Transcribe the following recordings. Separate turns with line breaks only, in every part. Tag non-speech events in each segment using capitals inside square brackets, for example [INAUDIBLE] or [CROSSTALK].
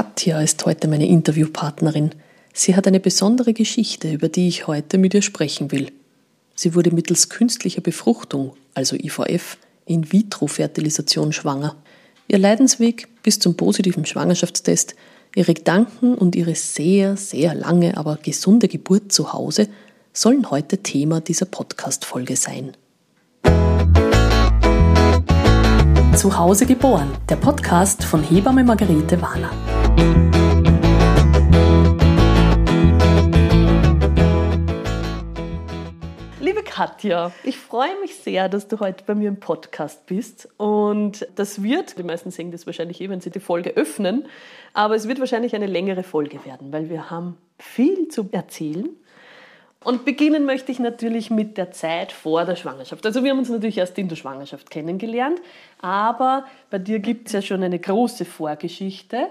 Katja ist heute meine Interviewpartnerin. Sie hat eine besondere Geschichte, über die ich heute mit ihr sprechen will. Sie wurde mittels künstlicher Befruchtung, also IVF, In-vitro-Fertilisation schwanger. Ihr Leidensweg bis zum positiven Schwangerschaftstest, ihre Gedanken und ihre sehr, sehr lange, aber gesunde Geburt zu Hause sollen heute Thema dieser Podcast-Folge sein. Zu Hause geboren, der Podcast von Hebamme Margarete Warner. Liebe Katja, ich freue mich sehr, dass du heute bei mir im Podcast bist. Und das wird, die meisten sehen das wahrscheinlich eh, wenn sie die Folge öffnen, aber es wird wahrscheinlich eine längere Folge werden, weil wir haben viel zu erzählen. Und beginnen möchte ich natürlich mit der Zeit vor der Schwangerschaft. Also wir haben uns natürlich erst in der Schwangerschaft kennengelernt, aber bei dir gibt es ja schon eine große Vorgeschichte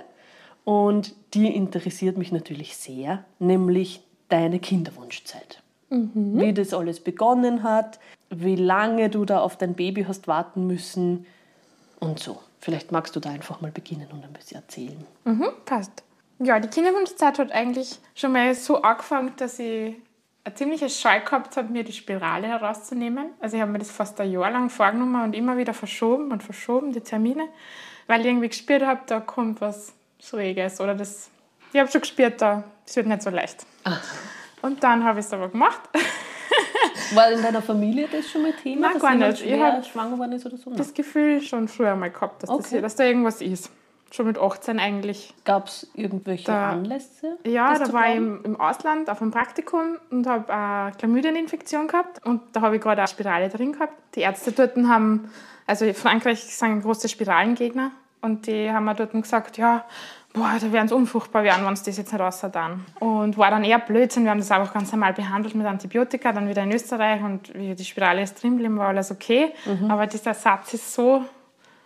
und die interessiert mich natürlich sehr, nämlich deine Kinderwunschzeit. Mhm. Wie das alles begonnen hat, wie lange du da auf dein Baby hast warten müssen und so. Vielleicht magst du da einfach mal beginnen und ein bisschen erzählen.
Mhm, passt. Ja, die Kinderwunschzeit hat eigentlich schon mal so angefangen, dass ich ein ziemliches Scheu gehabt habe, mir die Spirale herauszunehmen. Also ich habe mir das fast ein Jahr lang vorgenommen und immer wieder verschoben und verschoben, die Termine, weil ich irgendwie gespürt habe, da kommt was Schräges oder das, ich habe schon gespürt, da, das wird nicht so leicht. Ach. Und dann habe ich es aber gemacht. [LAUGHS]
War in deiner Familie das schon mal Thema,
Nein, gar nicht.
Ich habe schwanger geworden ist oder so?
Das Gefühl schon früher mal gehabt, dass, okay. das dass da irgendwas ist schon mit 18 eigentlich.
Gab es irgendwelche da, Anlässe?
Ja, da war ich im, im, Ausland auf einem Praktikum und habe eine Chlamydieninfektion gehabt und da habe ich gerade eine Spirale drin gehabt. Die Ärzte dort haben, also Frankreich sind große Spiralengegner und die haben mir dort gesagt, ja, boah, da werden sie unfruchtbar werden, wenn es das jetzt nicht raus dann. Und war dann eher Blödsinn, wir haben das einfach ganz normal behandelt mit Antibiotika, dann wieder in Österreich und wie die Spirale ist drin blieb, war alles okay. Mhm. Aber dieser Satz ist so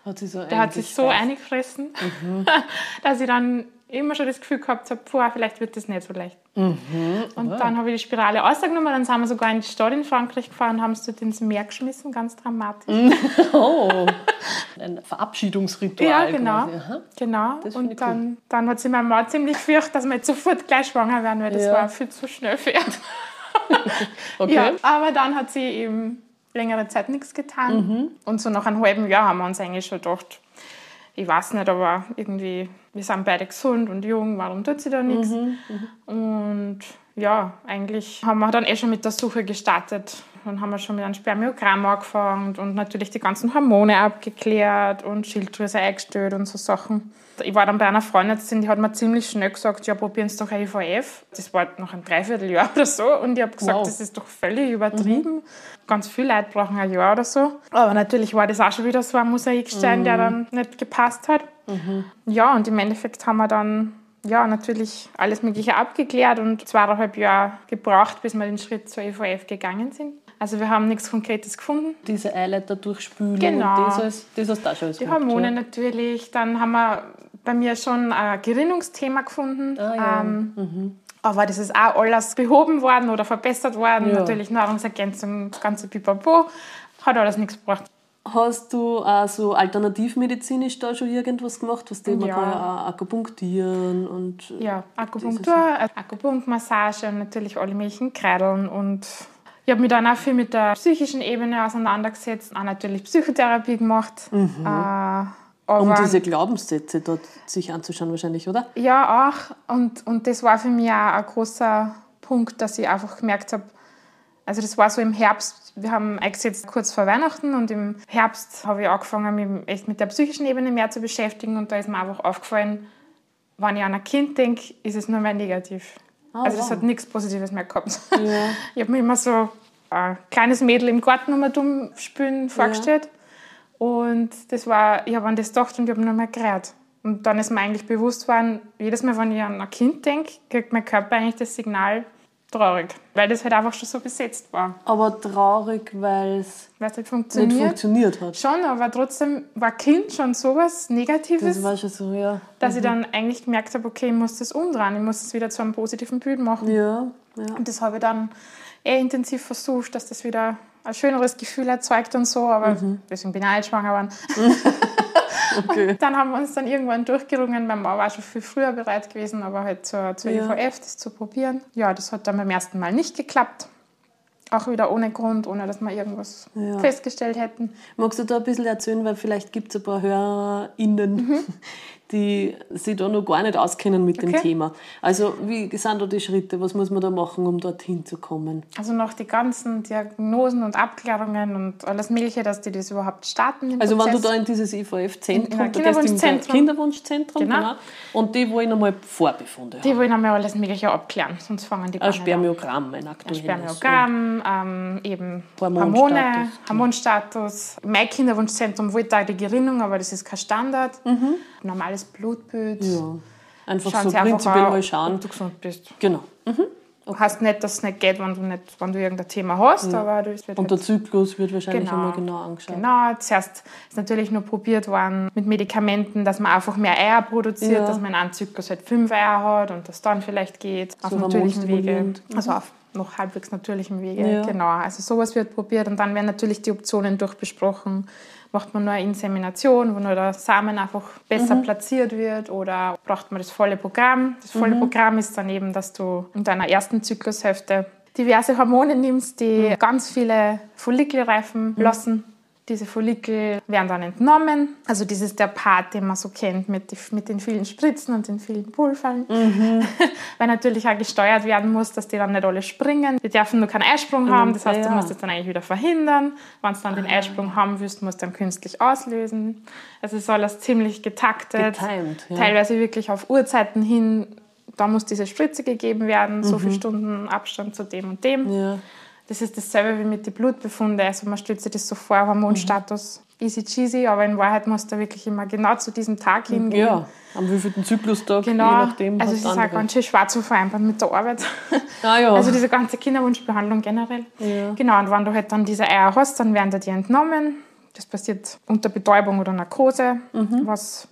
hat sie so der hat sich so eingefressen, mhm. [LAUGHS] dass ich dann immer schon das Gefühl gehabt habe, boah, vielleicht wird das nicht so leicht. Mhm. Und oh. dann habe ich die Spirale rausgenommen, dann sind wir sogar in die Stadt in Frankreich gefahren und haben es dort ins Meer geschmissen, ganz dramatisch. [LAUGHS]
Oh, ein Verabschiedungsritual.
Ja, genau. genau. Und dann, cool. dann hat sich meine Mama ziemlich gefürchtet, dass wir jetzt sofort gleich schwanger werden, weil das ja. war viel zu schnell für [LAUGHS] okay. Ja, aber dann hat sie eben längere Zeit nichts getan. Mhm. Und so nach einem halben Jahr haben wir uns eigentlich schon gedacht, ich weiß nicht, aber irgendwie, wir sind beide gesund und jung, warum tut sie da nichts? Mhm. Mhm. Und ja, eigentlich haben wir dann eh schon mit der Suche gestartet. Dann haben wir schon mit einem Spermiogramm angefangen und natürlich die ganzen Hormone abgeklärt und Schilddrüse eingestellt und so Sachen. Ich war dann bei einer Freundin, die hat mir ziemlich schnell gesagt, ja, probieren Sie doch IVF. Das war noch ein Dreivierteljahr oder so. Und ich habe gesagt, wow. das ist doch völlig übertrieben. Mhm. Ganz viele Leute brauchen ein Jahr oder so. Aber natürlich war das auch schon wieder so ein Mosaikstein, mhm. der dann nicht gepasst hat. Mhm. Ja, und im Endeffekt haben wir dann ja, natürlich alles Mögliche abgeklärt und zweieinhalb Jahre gebraucht, bis wir den Schritt zur IVF gegangen sind. Also wir haben nichts Konkretes gefunden.
Diese Eileiter durchspülen
genau.
und das, das hast du auch schon
Die Hormone ja. natürlich. Dann haben wir bei mir schon ein Gerinnungsthema gefunden. Ah, ja. ähm, mhm. Aber das ist auch alles behoben worden oder verbessert worden. Ja. Natürlich Nahrungsergänzung, das ganze Pipapo. Hat alles nichts gebracht.
Hast du auch so alternativmedizinisch da schon irgendwas gemacht, was ja. kann akupunktieren und
ja Akupunktur, Akupunktmassage und natürlich alle möglichen Kreideln und ich habe mich dann auch viel mit der psychischen Ebene auseinandergesetzt, auch natürlich Psychotherapie gemacht. Mhm.
Äh, um diese Glaubenssätze dort sich anzuschauen wahrscheinlich, oder?
Ja, auch. Und, und das war für mich auch ein großer Punkt, dass ich einfach gemerkt habe, also das war so im Herbst, wir haben eingesetzt kurz vor Weihnachten und im Herbst habe ich angefangen, mich echt mit der psychischen Ebene mehr zu beschäftigen und da ist mir einfach aufgefallen, wenn ich an ein Kind denke, ist es nur mehr negativ. Oh, also das wow. hat nichts Positives mehr gehabt. Ja. [LAUGHS] Ich habe mir immer so ein kleines Mädel im Garten um dumm spielen vorgestellt. Ja. Und das war, ich habe an das gedacht und ich habe nur mehr gerät. Und dann ist mir eigentlich bewusst geworden, jedes Mal, wenn ich an ein Kind denke, kriegt mein Körper eigentlich das Signal, traurig, weil das halt einfach schon so besetzt war.
Aber traurig, weil es
nicht funktioniert. nicht
funktioniert hat.
Schon, aber trotzdem war Kind schon sowas Negatives,
das war schon so, ja.
dass mhm. ich dann eigentlich gemerkt habe, okay, ich muss das umdrehen, ich muss das wieder zu einem positiven Bild machen.
Ja, ja.
Und das habe ich dann eher intensiv versucht, dass das wieder ein schöneres Gefühl erzeugt und so, aber mhm. deswegen bin ich auch schwanger geworden. [LAUGHS] Okay. Dann haben wir uns dann irgendwann durchgerungen. Mein Mann war schon viel früher bereit gewesen, aber halt zur, zur ja. IVF das zu probieren. Ja, das hat dann beim ersten Mal nicht geklappt. Auch wieder ohne Grund, ohne dass wir irgendwas ja. festgestellt hätten.
Magst du da ein bisschen erzählen, weil vielleicht gibt es ein paar HörerInnen, mhm [LAUGHS] die sich da noch gar nicht auskennen mit okay. dem Thema. Also wie sind da die Schritte? Was muss man da machen, um dorthin zu kommen?
Also noch die ganzen Diagnosen und Abklärungen und alles Mögliche, dass die das überhaupt starten.
Also Prozess. wenn du da in dieses IVF-Zentrum,
Kinderwunschzentrum,
Kinderwunschzentrum genau. genau. und die wollen einmal Vorbefunde
Die wollen einmal alles Mögliche abklären, sonst fangen die
Ein Spermiogramm, ein
aktuelles. Ein Spermiogramm, ähm, eben Hormone, Hormonstatus. Mein Kinderwunschzentrum wollte auch die Gerinnung, aber das ist kein Standard. Mhm. Normales normales Blutbild.
Ja. Einfach Schauen so prinzipiell mal schauen.
Ob du gesund bist.
Genau. Mhm.
Okay. Heißt nicht, dass es nicht geht, wenn du, nicht, wenn du irgendein Thema hast. Ja. Aber das
wird Und der Zyklus wird wahrscheinlich genau. einmal genau angeschaut.
Genau, zuerst ist natürlich nur probiert worden mit Medikamenten, dass man einfach mehr Eier produziert, ja. dass man in einem Zyklus halt fünf Eier hat und das dann vielleicht geht. So auf natürlichem Wege. Mhm. Also auf noch halbwegs natürlichem Wege. Ja. Genau, also sowas wird probiert und dann werden natürlich die Optionen durchbesprochen macht man nur eine Insemination, wo nur der Samen einfach besser mhm. platziert wird oder braucht man das volle Programm. Das volle mhm. Programm ist dann eben, dass du in deiner ersten Zyklushälfte diverse Hormone nimmst, die mhm. ganz viele Follikel reifen mhm. lassen diese Follikel werden dann entnommen. Also das ist der Part, den man so kennt mit, die, mit den vielen Spritzen und den vielen Pulvern. Mhm. [LAUGHS] Weil natürlich auch gesteuert werden muss, dass die dann nicht alle springen. Die dürfen nur keinen Eisprung haben. Das heißt, ja. du musst es dann eigentlich wieder verhindern. Wenn du dann den ah. Eisprung haben willst, musst du dann künstlich auslösen. Also es ist alles ziemlich getaktet.
Getimed,
ja. Teilweise wirklich auf Uhrzeiten hin. Da muss diese Spritze gegeben werden. Mhm. So viele Stunden Abstand zu dem und dem. Ja. Das ist dasselbe wie mit den Blutbefunden. Also man stellt sich das so vor, Hormonstatus mhm. easy cheesy, aber in Wahrheit muss da wirklich immer genau zu diesem Tag hingehen.
Ja, am wievielten Zyklustag,
genau. je nachdem. Also es ist auch ganz schön schwer zu vereinbaren mit der Arbeit. [LAUGHS] Ah, ja. Also diese ganze Kinderwunschbehandlung generell. Ja. Genau, und wenn du halt dann diese Eier hast, dann werden die entnommen. Das passiert unter Betäubung oder Narkose, mhm. was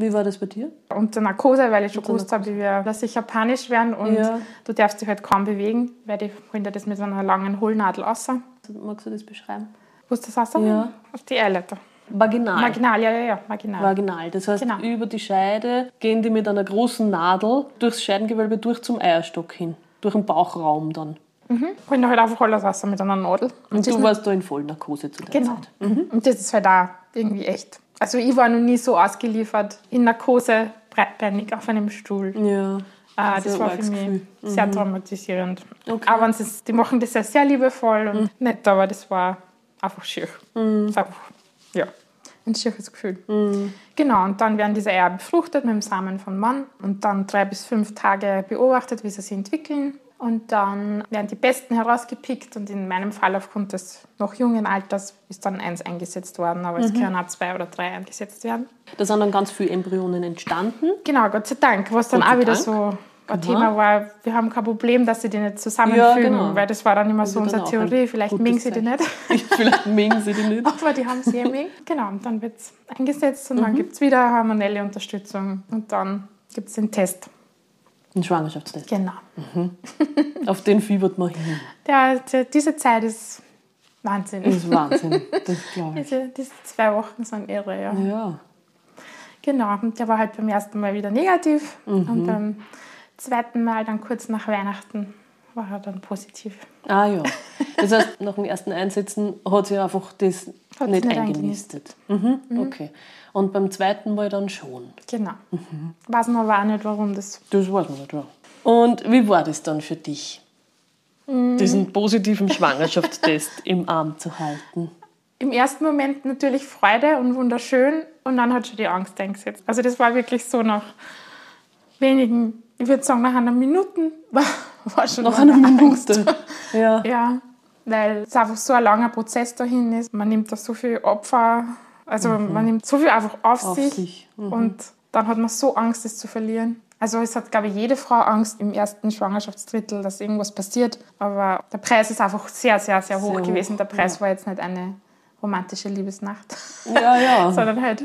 wie war das bei dir?
Unter Narkose, weil ich schon gewusst habe, dass ich japanisch werden und ja. du darfst dich halt kaum bewegen, weil die holen das mit so einer langen Hohlnadel raus.
Magst du das beschreiben?
Wo ist das raus?
Ja.
Auf die Eileiter.
Vaginal.
Vaginal, ja, ja, ja, vaginal.
Vaginal. Das heißt, genau. über die Scheide gehen die mit einer großen Nadel durchs Scheidengewölbe durch zum Eierstock hin. Durch den Bauchraum dann.
Mhm. Holen halt einfach alles raus mit einer Nadel.
Und, und du warst da in Vollnarkose zu der
genau.
Zeit.
Mhm. Und das ist halt auch irgendwie echt also ich war noch nie so ausgeliefert in Narkose, breitbeinig auf einem Stuhl.
Ja.
Äh, das war für mich Gefühl. sehr mhm. traumatisierend. Okay. Aber ist, die machen das ja sehr liebevoll und mhm. nett, aber das war einfach schier. Mhm. Einfach, ja, ein schieres Gefühl. Mhm. Genau, und dann werden diese Eier befruchtet mit dem Samen von Mann und dann drei bis fünf Tage beobachtet, wie sie sich entwickeln. Und dann werden die Besten herausgepickt und in meinem Fall aufgrund des noch jungen Alters ist dann eins eingesetzt worden, aber es mhm. können auch zwei oder drei eingesetzt werden.
Da sind dann ganz viele Embryonen entstanden.
Genau, Gott sei Dank, was dann auch wieder Dank. so ein Thema war, wir haben kein Problem, dass sie die nicht zusammenfügen, ja, genau. weil das war dann immer so unsere Theorie, vielleicht mengen sie die nicht. [LAUGHS]
vielleicht mengen sie die nicht.
Aber die haben sie ja mengen. Genau, und dann wird es eingesetzt und mhm. dann gibt es wieder hormonelle Unterstützung und dann gibt es den Test.
Ein Schwangerschaftstest.
Genau.
Mhm. Auf den fiebert man hin.
Der, der, diese Zeit ist Wahnsinn.
Das ist Wahnsinn, das glaube
ich. Diese, diese zwei Wochen sind irre, ja.
Ja.
Genau, und der war halt beim ersten Mal wieder negativ mhm. und beim zweiten Mal, dann kurz nach Weihnachten, war dann positiv.
Ah ja. Das heißt, nach dem ersten Einsetzen hat sie einfach das hat nicht, nicht eingenistet. Mhm. Mhm. Okay. Und beim zweiten Mal dann schon.
Genau. Mhm. Weiß man aber auch nicht, warum das.
Das weiß man nicht, ja. Und wie war das dann für dich, mhm. diesen positiven Schwangerschaftstest [LAUGHS] im Arm zu halten?
Im ersten Moment natürlich Freude und wunderschön und dann hat schon die Angst eingesetzt. Also das war wirklich so nach wenigen, ich würde sagen nach einer Minute war, [LAUGHS] war schon
nach einer Minute. Ja.
ja, weil es einfach so ein langer Prozess dahin ist. Man nimmt da so viel Opfer also mhm. man nimmt so viel einfach auf, auf sich, sich. Mhm. und dann hat man so Angst, es zu verlieren. Also es hat, glaube ich, jede Frau Angst im ersten Schwangerschaftsdrittel, dass irgendwas passiert. Aber der Preis ist einfach sehr, sehr, sehr hoch sehr gewesen. Der Preis ja. war jetzt nicht eine romantische Liebesnacht,
ja, ja. [LAUGHS]
sondern halt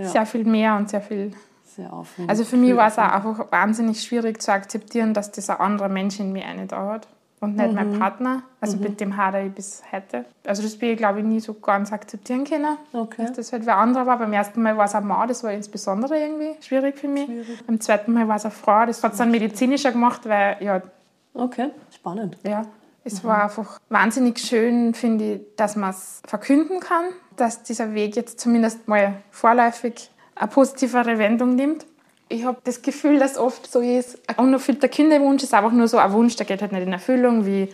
sehr viel mehr und sehr viel.
Sehr aufwendig.
Also für mich war es auch einfach wahnsinnig schwierig zu akzeptieren, dass dieser andere Mensch in mir eine dauert. und nicht mhm. mein Partner. Also mhm. mit dem hadere ich bis heute. Also das bin ich, glaube ich, nie so ganz akzeptieren können. Okay. Dass das halt wer anderer war. Beim ersten Mal war es eine Mann, das war insbesondere irgendwie schwierig für mich. Schwierig. Beim zweiten Mal war es eine Frau. Das hat es dann medizinischer gemacht, weil, ja...
Okay, spannend.
Ja, es mhm. war einfach wahnsinnig schön, finde ich, dass man es verkünden kann, dass dieser Weg jetzt zumindest mal vorläufig eine positivere Wendung nimmt ich habe das Gefühl, dass oft so ist, ein unerfüllter Kinderwunsch ist einfach nur so ein Wunsch, der geht halt nicht in Erfüllung, wie,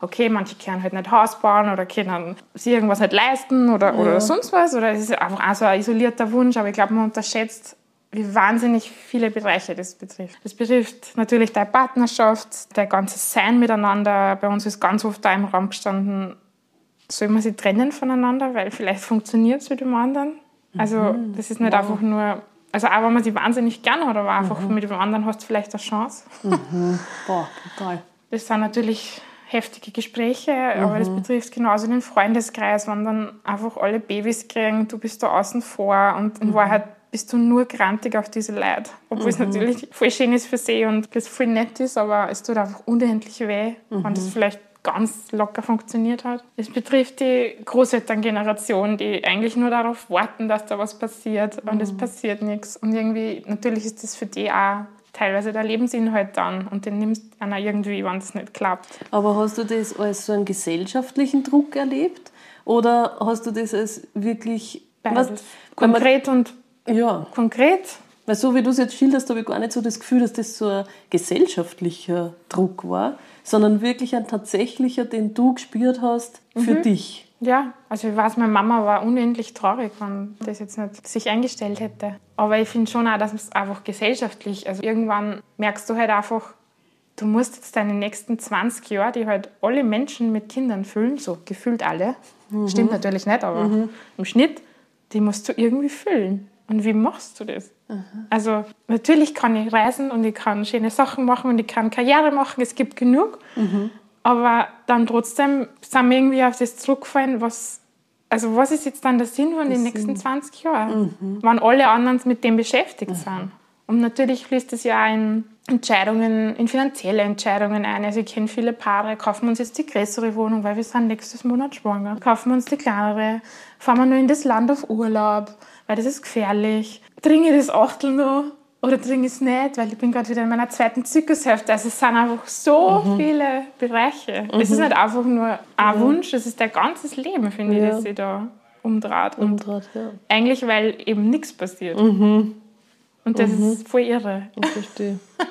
okay, manche können halt nicht Haus bauen oder können sich irgendwas nicht leisten oder, ja. oder sonst was. Oder es ist einfach auch so ein isolierter Wunsch, aber ich glaube, man unterschätzt, wie wahnsinnig viele Bereiche das betrifft. Das betrifft natürlich deine Partnerschaft, dein ganzes Sein miteinander. Bei uns ist ganz oft da im Raum gestanden, soll man sich trennen voneinander, weil vielleicht funktioniert es mit dem anderen. Also mhm. das ist nicht wow. einfach nur also auch wenn man sie wahnsinnig gern hat, aber einfach mhm. mit dem anderen hast du vielleicht eine Chance.
Mhm. Boah, total.
Das sind natürlich heftige Gespräche, aber das mhm. betrifft genauso den Freundeskreis, wenn dann einfach alle Babys kriegen, du bist da außen vor und in mhm. Wahrheit bist du nur grantig auf diese Leute. Obwohl es natürlich voll schön ist für sie und es voll nett ist, aber es tut einfach unendlich weh, wenn das vielleicht ganz locker funktioniert hat. Es betrifft die Großelterngeneration, die eigentlich nur darauf warten, dass da was passiert und es mhm. passiert nichts. Und irgendwie, natürlich ist das für die auch teilweise der Lebensinhalt dann und den nimmst du einer irgendwie, wenn es nicht klappt.
Aber hast du das als so einen gesellschaftlichen Druck erlebt oder hast du das als wirklich
Beides. Was, konkret und
ja.
konkret?
Weil so wie du es jetzt schilderst, habe ich gar nicht so das Gefühl, dass das so ein gesellschaftlicher Druck war, sondern wirklich ein tatsächlicher, den du gespürt hast für mhm. dich.
Ja, also ich weiß, meine Mama war unendlich traurig, wenn das jetzt nicht sich eingestellt hätte. Aber ich finde schon auch, dass es einfach gesellschaftlich, also irgendwann merkst du halt einfach, du musst jetzt deine nächsten 20 Jahre, die halt alle Menschen mit Kindern füllen, so gefühlt alle, mhm. stimmt natürlich nicht, aber mhm. im Schnitt, die musst du irgendwie füllen. Und wie machst du das? Aha. Also natürlich kann ich reisen und ich kann schöne Sachen machen und ich kann Karriere machen, es gibt genug. Mhm. Aber dann trotzdem sind wir irgendwie auf das zurückgefallen, was, also was ist jetzt dann der Sinn von den nächsten 20 Jahren, mhm. wenn alle anderen mit dem beschäftigt mhm. sind. Und natürlich fließt es ja in Entscheidungen, in finanzielle Entscheidungen ein. Also ich kenne viele Paare, kaufen wir uns jetzt die größere Wohnung, weil wir sind nächstes Monat schwanger. Kaufen wir uns die kleinere, fahren wir nur in das Land auf Urlaub weil das ist gefährlich. Trinke ich das Achtel noch oder trinke ich es nicht, weil ich bin gerade wieder in meiner zweiten Zyklushälfte. Also es sind einfach so mhm. viele Bereiche. Mhm. Es ist nicht einfach nur ein mhm. Wunsch, es ist dein ganzes Leben, finde ja. ich, das sich da umdreht.
umdreht ja.
Eigentlich, weil eben nichts passiert. Mhm. Und das mhm. ist voll irre.
Ich verstehe. [LAUGHS]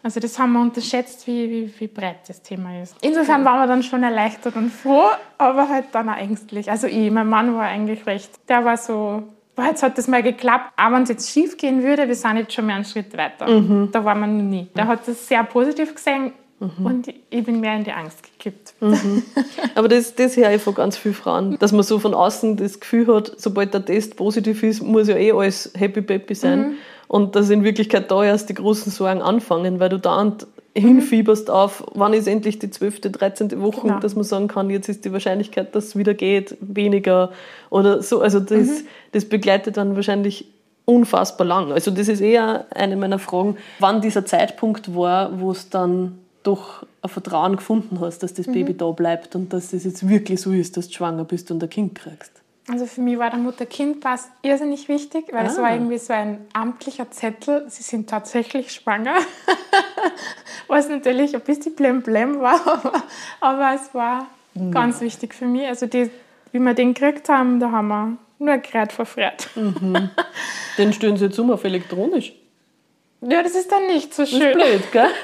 Also das haben wir unterschätzt, wie, wie, wie breit das Thema ist. Insofern waren wir dann schon erleichtert und froh, aber halt dann auch ängstlich. Also ich, mein Mann war eigentlich recht, der war so jetzt hat das mal geklappt. Aber wenn es jetzt schief gehen würde, wir sind jetzt schon mehr einen Schritt weiter. Mhm. Da waren wir noch nie. Der hat das sehr positiv gesehen mhm. und ich bin mehr in die Angst gekippt.
Mhm. Aber das, das höre ich von ganz vielen Frauen, dass man so von außen das Gefühl hat, sobald der Test positiv ist, muss ja eh alles happy peppy sein. Mhm. Und dass in Wirklichkeit da erst die großen Sorgen anfangen, weil du da hinfieberst auf, wann ist endlich die 12., 13. Woche, genau. dass man sagen kann, jetzt ist die Wahrscheinlichkeit, dass es wieder geht, weniger oder so. Also das, mhm. das begleitet dann wahrscheinlich unfassbar lang. Also das ist eher eine meiner Fragen, wann dieser Zeitpunkt war, wo es dann doch ein Vertrauen gefunden hast, dass das mhm. Baby da bleibt und dass es jetzt wirklich so ist, dass du schwanger bist und ein Kind kriegst.
Also für mich war der Mutter-Kind-Pass irrsinnig wichtig, weil ah. es war irgendwie so ein amtlicher Zettel, sie sind tatsächlich schwanger. [LAUGHS] Was natürlich ein bisschen blemblem war, [LAUGHS] aber, aber es war mhm. ganz wichtig für mich. Also die, wie wir den gekriegt haben, da haben wir nur gerade verfreit.
Mhm. Den stellen sie jetzt um auf elektronisch. [LAUGHS]
Ja, das ist dann nicht so schön.
Das ist blöd, gell? [LAUGHS]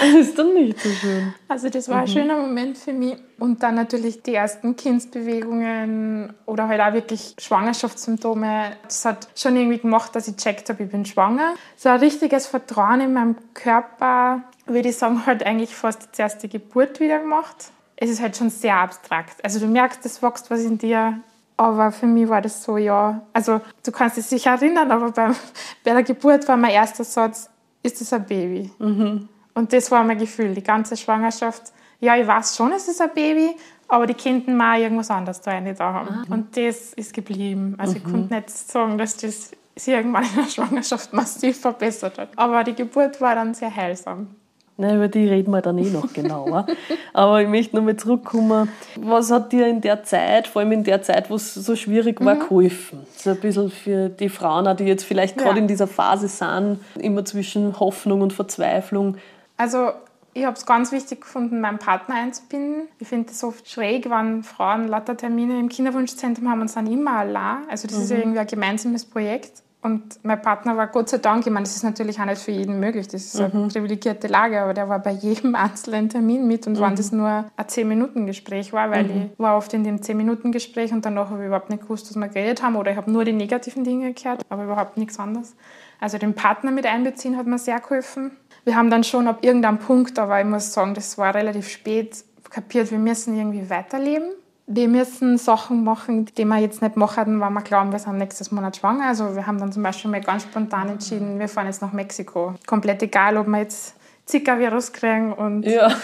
Das ist dann nicht so schön.
Also das war ein mhm. schöner Moment für mich. Und dann natürlich die ersten Kindsbewegungen oder halt auch wirklich Schwangerschaftssymptome. Das hat schon irgendwie gemacht, dass ich checkt habe, ich bin schwanger. So ein richtiges Vertrauen in meinem Körper, würde ich sagen, halt eigentlich fast die erste Geburt wieder gemacht. Es ist halt schon sehr abstrakt. Also du merkst, es wächst was in dir. Aber für mich war das so, ja. Also, du kannst dich sicher erinnern, aber beim, [LAUGHS] bei der Geburt war mein erster Satz: Ist das ein Baby? Mhm. Und das war mein Gefühl, die ganze Schwangerschaft. Ja, ich weiß schon, es ist ein Baby, aber die könnten mal irgendwas anderes da nicht da haben. Ah. Und das ist geblieben. Also, mhm. ich konnte nicht sagen, dass das sich irgendwann in der Schwangerschaft [LAUGHS] massiv verbessert hat. Aber die Geburt war dann sehr heilsam.
Na, über die reden wir dann eh noch genauer. Aber ich möchte nochmal zurückkommen. Was hat dir in der Zeit, vor allem in der Zeit, wo es so schwierig war, mhm. geholfen? So ein bisschen für die Frauen, die jetzt vielleicht gerade ja. in dieser Phase sind, immer zwischen Hoffnung und Verzweiflung.
Also ich habe es ganz wichtig gefunden, meinen Partner einzubinden. Ich finde es oft schräg, wenn Frauen lauter Termine im Kinderwunschzentrum haben und sind immer allein. Also das mhm. ist ja irgendwie ein gemeinsames Projekt. Und mein Partner war Gott sei Dank, ich meine, das ist natürlich auch nicht für jeden möglich, das ist eine mhm. privilegierte Lage, aber der war bei jedem [LAUGHS] einzelnen Termin mit und mhm. wenn das nur ein 10-Minuten-Gespräch war, weil mhm. ich war oft in dem 10-Minuten-Gespräch und danach habe ich überhaupt nicht gewusst, was wir geredet haben oder ich habe nur die negativen Dinge gehört, aber überhaupt nichts anderes. Also den Partner mit einbeziehen hat mir sehr geholfen. Wir haben dann schon ab irgendeinem Punkt, aber ich muss sagen, das war relativ spät, kapiert, wir müssen irgendwie weiterleben wir müssen Sachen machen, die wir jetzt nicht machen, weil wir glauben, wir sind nächstes Monat schwanger. Also wir haben dann zum Beispiel mal ganz spontan entschieden, wir fahren jetzt nach Mexiko. Komplett egal, ob wir jetzt Zika-Virus kriegen und ja. [LAUGHS]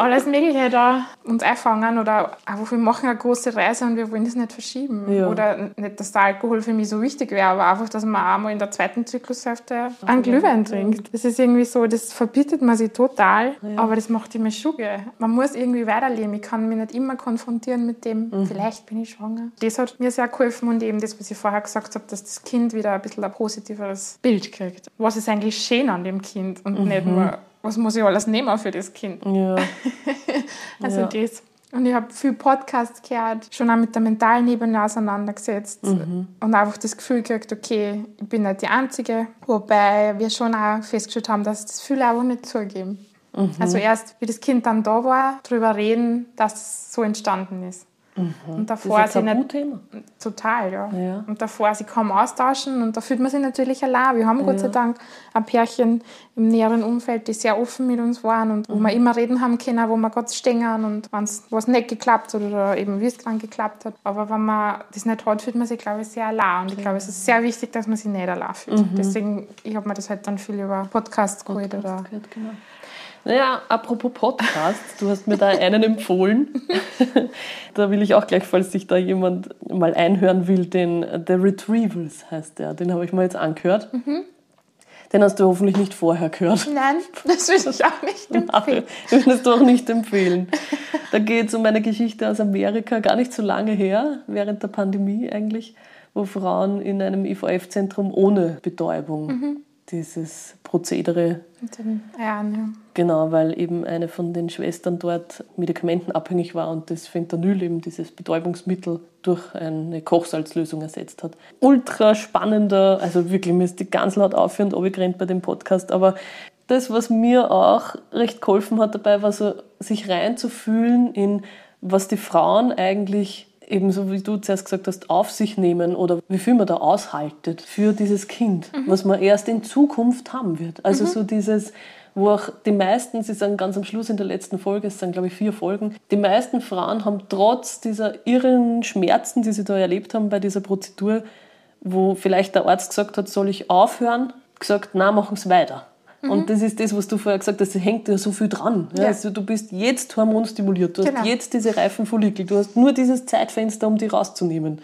alles Mögliche da uns einfangen oder einfach wir machen eine große Reise und wir wollen das nicht verschieben. Ja. Oder nicht, dass der Alkohol für mich so wichtig wäre, aber einfach, dass man einmal in der zweiten Zyklushälfte einen Glühwein trinkt. Das ist irgendwie so, das verbietet man sich total, ja. aber das macht immer Schuge. Man muss irgendwie weiterleben. Ich kann mich nicht immer konfrontieren mit dem, mhm. vielleicht bin ich schwanger. Das hat mir sehr geholfen und eben das, was ich vorher gesagt habe, dass das Kind wieder ein bisschen ein positiveres Bild kriegt. Was ist eigentlich schön an dem Kind und mhm. nicht nur was muss ich alles nehmen für das Kind? Ja. [LAUGHS] also ja. das. Und ich habe viel Podcasts gehört, schon auch mit der mentalen Ebene auseinandergesetzt mhm. und einfach das Gefühl gekriegt, okay, ich bin nicht die Einzige. Wobei wir schon auch festgestellt haben, dass das viele auch nicht zugeben. Mhm. Also erst, wie das Kind dann da war, darüber reden, dass es so entstanden ist. Mhm. Und davor das ist ein Tabuthema. Nicht, total, ja. ja. Und davor sie kaum austauschen und da fühlt man sich natürlich allein. Wir haben ja. Gott sei Dank ein Pärchen im näheren Umfeld, die sehr offen mit uns waren und wo mhm. wir immer reden haben können, wo wir Gott stehen und wenn es was nicht geklappt hat oder eben wie es dann geklappt hat. Aber wenn man das nicht hat, fühlt man sich, glaube ich, sehr allein. Und ich glaube, es ist sehr wichtig, dass man sich nicht allein fühlt. Mhm. Deswegen, ich habe mir das halt dann viel über Podcasts geholt. Podcast oder gehört, genau.
Naja, apropos Podcast, du hast mir da einen empfohlen. [LAUGHS] da will ich auch gleich, falls sich da jemand mal einhören will, den The Retrievals heißt der. Den habe ich mir jetzt angehört. Mhm. Den hast du hoffentlich nicht vorher gehört.
Nein, das würde ich auch nicht [LAUGHS] empfehlen.
Nein, würdest du auch nicht empfehlen. Da geht es um eine Geschichte aus Amerika, gar nicht so lange her, während der Pandemie eigentlich, wo Frauen in einem IVF-Zentrum ohne Betäubung mhm dieses Prozedere. Mit den Eiern, ja. Genau, weil eben eine von den Schwestern dort medikamentenabhängig war und das Fentanyl, eben dieses Betäubungsmittel, durch eine Kochsalzlösung ersetzt hat. Ultra spannender, also wirklich, ist die ganz laut aufhören und runtergerannt bei dem Podcast, aber das, was mir auch recht geholfen hat dabei, war so, sich reinzufühlen in, was die Frauen eigentlich ebenso wie du zuerst gesagt hast, auf sich nehmen oder wie viel man da aushaltet für dieses Kind, mhm. was man erst in Zukunft haben wird. Also mhm. so dieses, wo auch die meisten, sie sagen ganz am Schluss in der letzten Folge, es sind glaube ich vier Folgen, die meisten Frauen haben trotz dieser irren Schmerzen, die sie da erlebt haben bei dieser Prozedur, wo vielleicht der Arzt gesagt hat, soll ich aufhören, gesagt, na, machen Sie weiter. Mhm. Und das ist das, was du vorher gesagt hast, da hängt ja so viel dran. Ja. Also du bist jetzt hormonstimuliert, du genau. hast jetzt diese reifen Follikel, du hast nur dieses Zeitfenster, um die rauszunehmen.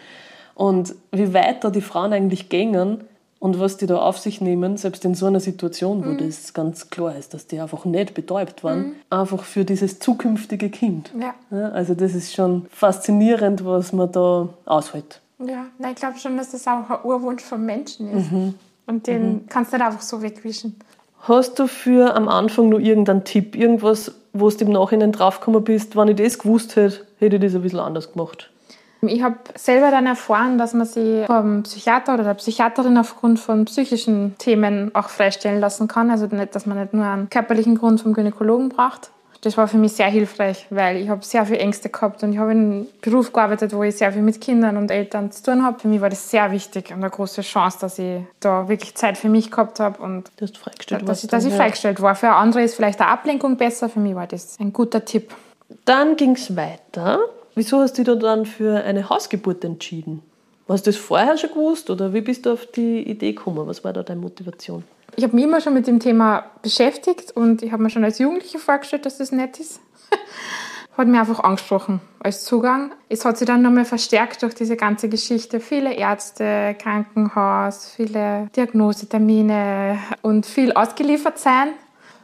Und wie weit da die Frauen eigentlich gängen und was die da auf sich nehmen, selbst in so einer Situation, wo mhm. das ganz klar ist, dass die einfach nicht betäubt waren, mhm. einfach für dieses zukünftige Kind. Ja. ja. also das ist schon faszinierend, was man da aushält.
Ja, Nein, ich glaube schon, dass das auch ein Urwunsch von Menschen ist. Mhm. Und den mhm. kannst du nicht einfach so wegwischen.
Hast du für am Anfang nur irgendeinen Tipp, irgendwas, wo du im Nachhinein draufgekommen bist, wenn ich das gewusst hätte, hätte ich das ein bisschen anders gemacht?
Ich habe selber dann erfahren, dass man sich vom Psychiater oder der Psychiaterin aufgrund von psychischen Themen auch freistellen lassen kann. Also nicht, dass man nicht nur einen körperlichen Grund vom Gynäkologen braucht das war für mich sehr hilfreich, weil ich habe sehr viel Ängste gehabt und ich habe in einem Beruf gearbeitet, wo ich sehr viel mit Kindern und Eltern zu tun habe. Für mich war das sehr wichtig und eine große Chance, dass ich da wirklich Zeit für mich gehabt habe und dass, dass, ich, dass ich freigestellt war. Für andere ist vielleicht eine Ablenkung besser, für mich war das ein guter Tipp.
Dann ging es weiter. Wieso hast du dich dann für eine Hausgeburt entschieden? Hast du das vorher schon gewusst oder wie bist du auf die Idee gekommen? Was war da deine Motivation?
ich habe mich immer schon mit dem Thema beschäftigt und ich habe mir schon als Jugendliche vorgestellt, dass das nett ist. [LAUGHS] hat mir einfach angesprochen als Zugang. Es hat sich dann nochmal verstärkt durch diese ganze Geschichte. Viele Ärzte, Krankenhaus, viele Diagnosetermine und viel ausgeliefert sein.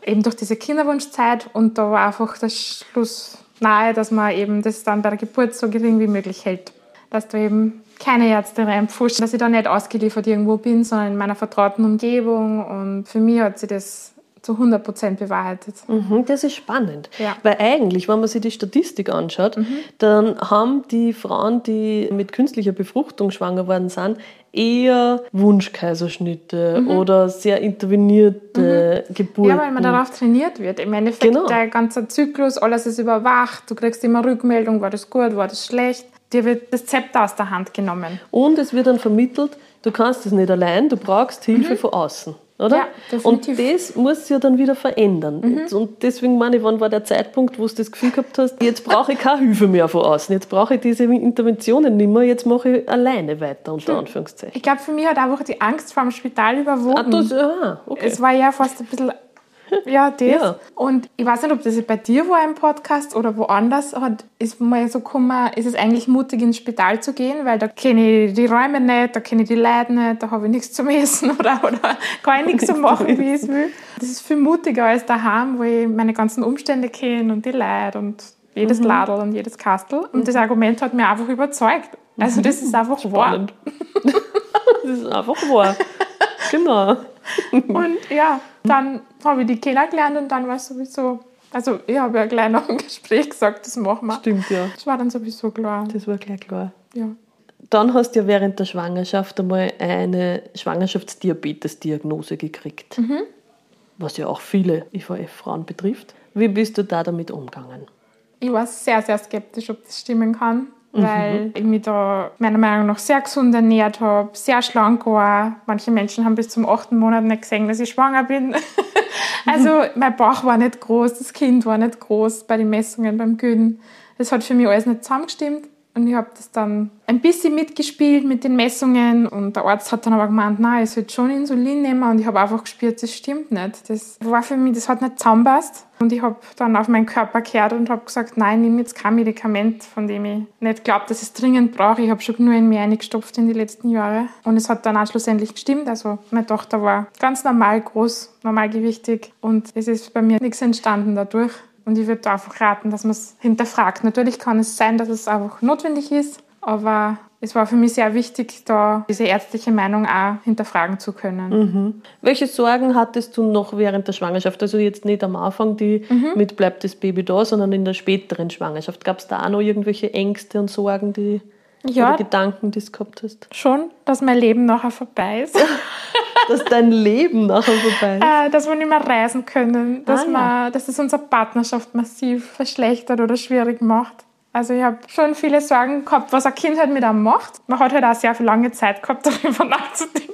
eben durch diese Kinderwunschzeit und da war einfach der Schluss nahe, dass man eben das dann bei der Geburt so gering wie möglich hält. Dass da eben keine Ärzte reinpfuschen, dass ich da nicht ausgeliefert irgendwo bin, sondern in meiner vertrauten Umgebung. Und für mich hat sich das zu 100 Prozent bewahrheitet.
Mhm, das ist spannend. Ja. Weil eigentlich, wenn man sich die Statistik anschaut, mhm. dann haben die Frauen, die mit künstlicher Befruchtung schwanger worden sind, eher Wunschkaiserschnitte mhm. oder sehr intervenierte mhm. Geburten.
Ja, weil man darauf trainiert wird. Im Endeffekt genau. der ganze Zyklus, alles ist überwacht. Du kriegst immer Rückmeldung, war das gut, war das schlecht. Dir wird das Zepter aus der Hand genommen.
Und es wird dann vermittelt, du kannst es nicht allein, du brauchst Hilfe mhm. von außen oder? Ja, definitiv. Und das muss sich ja dann wieder verändern. Mhm. Und deswegen meine ich, wann war der Zeitpunkt, wo du das Gefühl gehabt hast, jetzt brauche ich keine Hilfe mehr von außen, jetzt brauche ich diese Interventionen nicht mehr, jetzt mache ich alleine weiter, unter Anführungszeichen.
Ich glaube, für mich hat einfach die Angst vor dem Spital überwogen. Ah, das, aha, okay. Es war ja fast ein bisschen ja, das. Ja. Und ich weiß nicht, ob das bei dir war im Podcast oder woanders, hat, ist mal so gekommen, ist es eigentlich mutig ins Spital zu gehen, weil da kenne ich die Räume nicht, da kenne ich die Leute nicht, da habe ich nichts zum Essen [LAUGHS] oder, oder kann ich nichts so machen, wie ich es will. Das ist viel mutiger als daheim, wo ich meine ganzen Umstände kenne und die Leute und jedes mhm. Ladel und jedes Kastel. Und mhm. das Argument hat mir einfach überzeugt. Also das ist einfach Spannend.
wahr. [LAUGHS] das ist einfach wahr. [LAUGHS] Genau. [LAUGHS]
Und ja, dann habe ich die kennengelernt und dann war es sowieso, also ich habe ja gleich nach dem Gespräch gesagt, das machen wir.
Stimmt, ja.
Das war dann sowieso klar.
Das war gleich klar.
Ja.
Dann hast du ja während der Schwangerschaft einmal eine Schwangerschaftsdiabetes-Diagnose gekriegt. Mhm. Was ja auch viele IVF-Frauen betrifft. Wie bist du da damit umgegangen?
Ich war sehr, sehr skeptisch, ob das stimmen kann weil mhm. ich mich da meiner Meinung nach sehr gesund ernährt habe, sehr schlank war. Manche Menschen haben bis zum achten Monat nicht gesehen, dass ich schwanger bin. [LAUGHS] also [LAUGHS] mein Bauch war nicht groß, das Kind war nicht groß bei den Messungen beim Güden. Das hat für mich alles nicht zusammengestimmt. Und ich habe das dann ein bisschen mitgespielt mit den Messungen und der Arzt hat dann aber gemeint, nein, ich sollte schon Insulin nehmen und ich habe einfach gespürt, das stimmt nicht. Das war für mich, das hat nicht zusammenpasst. Und ich habe dann auf meinen Körper gehört und habe gesagt, nein, nehme jetzt kein Medikament, von dem ich nicht glaube, dass ich es dringend brauche. Ich habe schon nur in mir eingestopft in die letzten Jahre. Und es hat dann auch schlussendlich gestimmt. Also meine Tochter war ganz normal groß, normalgewichtig und es ist bei mir nichts entstanden dadurch. Und ich würde einfach raten, dass man es hinterfragt. Natürlich kann es sein, dass es einfach notwendig ist, aber es war für mich sehr wichtig, da diese ärztliche Meinung auch hinterfragen zu können.
Mhm. Welche Sorgen hattest du noch während der Schwangerschaft? Also jetzt nicht am Anfang, die mhm. mit bleibt das Baby da, sondern in der späteren Schwangerschaft. Gab es da auch noch irgendwelche Ängste und Sorgen, die ja, oder Gedanken, die du gehabt hast?
Schon, dass mein Leben nachher vorbei ist. [LAUGHS]
dass dein Leben nachher vorbei ist?
Äh, dass wir nicht mehr reisen können, dass, ah, ja. dass es unsere Partnerschaft massiv verschlechtert oder schwierig macht. Also ich habe schon viele Sorgen gehabt, was ein Kind halt mit einem macht. Man hat halt auch sehr viel lange Zeit gehabt, [LAUGHS] darüber nachzudenken.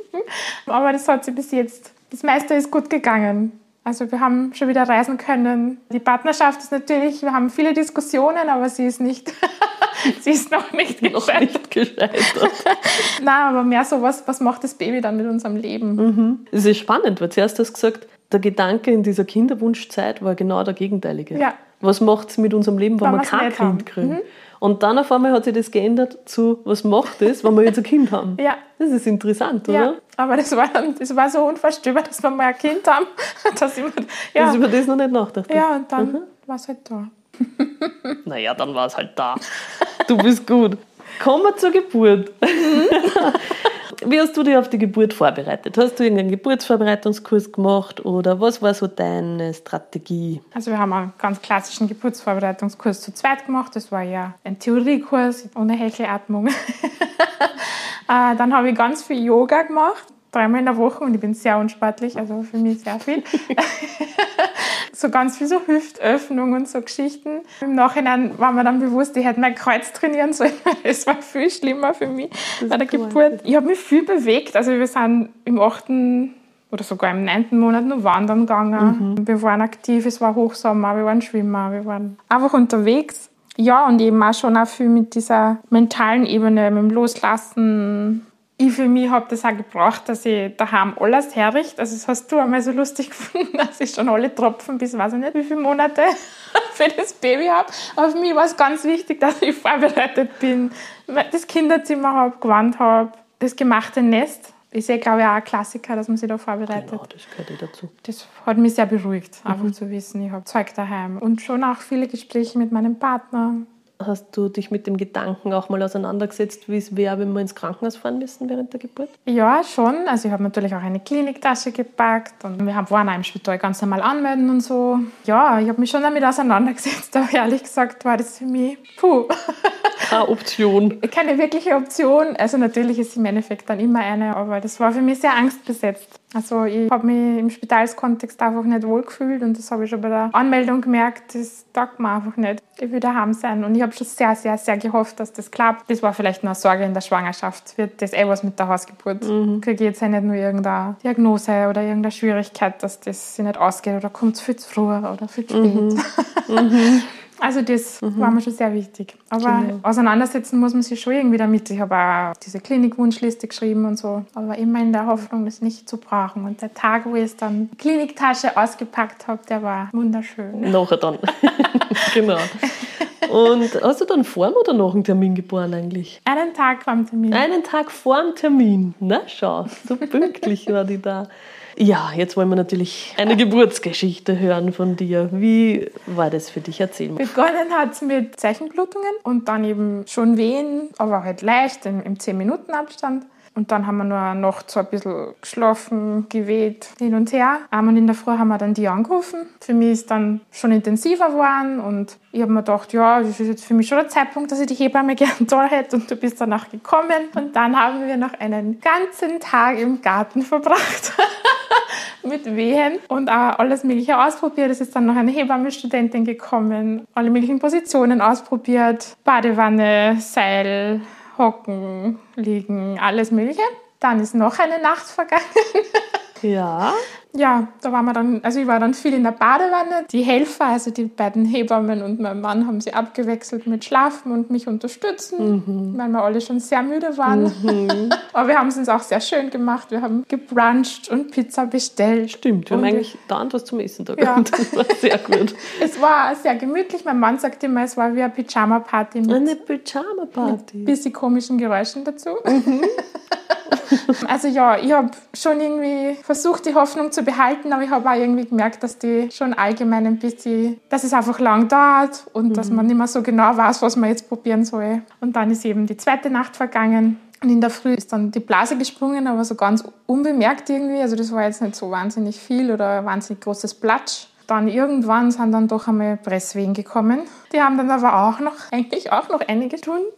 Aber das hat sich bis jetzt, das meiste ist gut gegangen. Also wir haben schon wieder reisen können. Die Partnerschaft ist natürlich, wir haben viele Diskussionen, aber sie ist nicht, [LAUGHS] sie ist noch nicht gescheitert. Noch nicht gescheitert. [LAUGHS] Nein, aber mehr so, was, was macht das Baby dann mit unserem Leben?
Mhm. Das ist spannend, weil zuerst hast du gesagt, der Gedanke in dieser Kinderwunschzeit war genau der gegenteilige. Ja. Was macht es mit unserem Leben, wenn, wenn wir kein Kind haben. kriegen? Mhm. Und dann auf einmal hat sich das geändert zu, was macht es, wenn wir jetzt ein Kind haben?
Ja.
Das ist interessant, oder? Ja,
aber das war, das war so unvorstellbar, dass wir mal ein Kind haben. [LAUGHS] Dass ich, ja.
Dass ich über das noch nicht nachgedacht
Ja, und dann mhm. war es halt da. [LAUGHS]
naja, dann war es halt da. Du bist gut. Kommen wir zur Geburt. [LAUGHS] Wie hast du dich auf die Geburt vorbereitet? Hast du irgendeinen Geburtsvorbereitungskurs gemacht oder was war so deine Strategie?
Also wir haben einen ganz klassischen Geburtsvorbereitungskurs zu zweit gemacht. Das war ja ein Theoriekurs ohne Hechelatmung. [LAUGHS] Äh, dann habe ich ganz viel Yoga gemacht dreimal in der Woche und ich bin sehr unsportlich, also für mich sehr viel. [LAUGHS] so ganz viel so Hüftöffnung und so Geschichten. Im Nachhinein war mir dann bewusst, ich hätte mein Kreuz trainieren sollen. [LAUGHS] Es war viel schlimmer für mich bei der Geburt. Ich habe mich viel bewegt. Also wir sind im achten oder sogar im neunten Monat noch wandern gegangen. Mhm. Wir waren aktiv, es war Hochsommer, wir waren Schwimmer, wir waren einfach unterwegs. Ja, und eben auch schon auch viel mit dieser mentalen Ebene, mit dem Loslassen, ich für mich habe das auch gebraucht, dass ich daheim alles herrichte. Also das hast du einmal so lustig [LAUGHS] gefunden, dass ich schon alle Tropfen bis weiß ich nicht wie viele Monate [LAUGHS] für das Baby habe. Aber für mich war es ganz wichtig, dass ich [LAUGHS] vorbereitet bin, das Kinderzimmer habe, gewandt habe, das gemachte Nest. ist eh, glaube ich, auch ein Klassiker, dass man sich da vorbereitet.
Genau, das gehört eh dazu.
Das hat mich sehr beruhigt, einfach mhm. zu wissen, ich habe Zeug daheim. Und schon auch viele Gespräche mit meinem Partner,
Hast du dich mit dem Gedanken auch mal auseinandergesetzt, wie es wäre, wenn wir ins Krankenhaus fahren müssen während der Geburt?
Ja, schon. Also ich habe natürlich auch eine Kliniktasche gepackt und wir haben waren im Spital ganz normal anmelden und so. Ja, ich habe mich schon damit auseinandergesetzt, [LAUGHS] aber ehrlich gesagt war das für mich puh. [LAUGHS]
Keine Option.
Keine wirkliche Option. Also natürlich ist im Endeffekt dann immer eine, aber das war für mich sehr angstbesetzt. Also ich habe mich im Spitalskontext einfach nicht wohlgefühlt und das habe ich schon bei der Anmeldung gemerkt, das taugt mir einfach nicht. Ich will daheim sein und ich habe schon sehr, sehr, sehr gehofft, dass das klappt. Das war vielleicht nur eine Sorge in der Schwangerschaft. Wird das eh was mit der Hausgeburt? Mhm. Kriege ich jetzt ja nicht nur irgendeine Diagnose oder irgendeine Schwierigkeit, dass das sich nicht ausgeht oder kommt es viel zu früh oder viel zu spät. Mhm. [LAUGHS] mhm. Also das mhm. war mir schon sehr wichtig. Aber genau. auseinandersetzen muss man sich schon irgendwie damit. Ich habe auch diese Klinikwunschliste geschrieben und so. Aber immer in der Hoffnung, das nicht zu brauchen. Und der Tag, wo ich es dann die Kliniktasche ausgepackt habe, der war wunderschön. [LAUGHS]
Nachher dann. [LAUGHS] genau. Und hast du dann vor oder nach dem Termin geboren eigentlich?
Einen Tag vor dem Termin.
Einen Tag vor dem Termin. Na schau, so pünktlich war die da. Ja, jetzt wollen wir natürlich eine [LAUGHS] Geburtsgeschichte hören von dir. Wie war das für dich? Erzähl mal.
Begonnen hat es mit Zeichenblutungen und dann eben schon Wehen, aber halt leicht im, im 10-Minuten-Abstand. Und dann haben wir nur noch so ein bisschen geschlafen, geweht, hin und her. Und in der Früh haben wir dann die angerufen. Für mich ist dann schon intensiver geworden und ich habe mir gedacht, ja, das ist jetzt für mich schon der Zeitpunkt, dass ich die Hebamme [LAUGHS] gerne da hätte und du bist danach gekommen. Und dann haben wir noch einen ganzen Tag im Garten verbracht. [LAUGHS] mit Wehen und auch alles Mögliche ausprobiert. Es ist dann noch eine Hebammenstudentin gekommen, alle möglichen Positionen ausprobiert, Badewanne, Seil, Hocken, Liegen, alles Mögliche. Dann ist noch eine Nacht vergangen.
Ja.
Ja, da waren wir dann, also ich war dann viel in der Badewanne. Die Helfer, also die beiden Hebammen und mein Mann, haben sie abgewechselt mit Schlafen und mich unterstützen, mhm. weil wir alle schon sehr müde waren. Mhm. [LAUGHS] Aber wir haben es uns auch sehr schön gemacht. Wir haben gebruncht und Pizza bestellt.
Stimmt, wir haben eigentlich da was zum Essen da ja. Das war sehr gut. [LAUGHS]
es war sehr gemütlich. Mein Mann sagt immer, es war wie eine Pyjama-Party.
Eine Pyjama-Party.
Mit bisschen komischen Geräuschen dazu. Mhm. [LAUGHS] also ja, ich habe schon irgendwie versucht, die Hoffnung zu behalten, aber ich habe auch irgendwie gemerkt, dass die schon allgemein ein bisschen, dass es einfach lang dauert und mhm. dass man nicht mehr so genau weiß, was man jetzt probieren soll. Und dann ist eben die zweite Nacht vergangen. Und in der Früh ist dann die Blase gesprungen, aber so ganz unbemerkt irgendwie. Also das war jetzt nicht so wahnsinnig viel oder ein wahnsinnig großes Platsch. Dann irgendwann sind dann doch einmal Presswehen gekommen. Die haben dann aber auch noch, eigentlich auch noch einige Stunden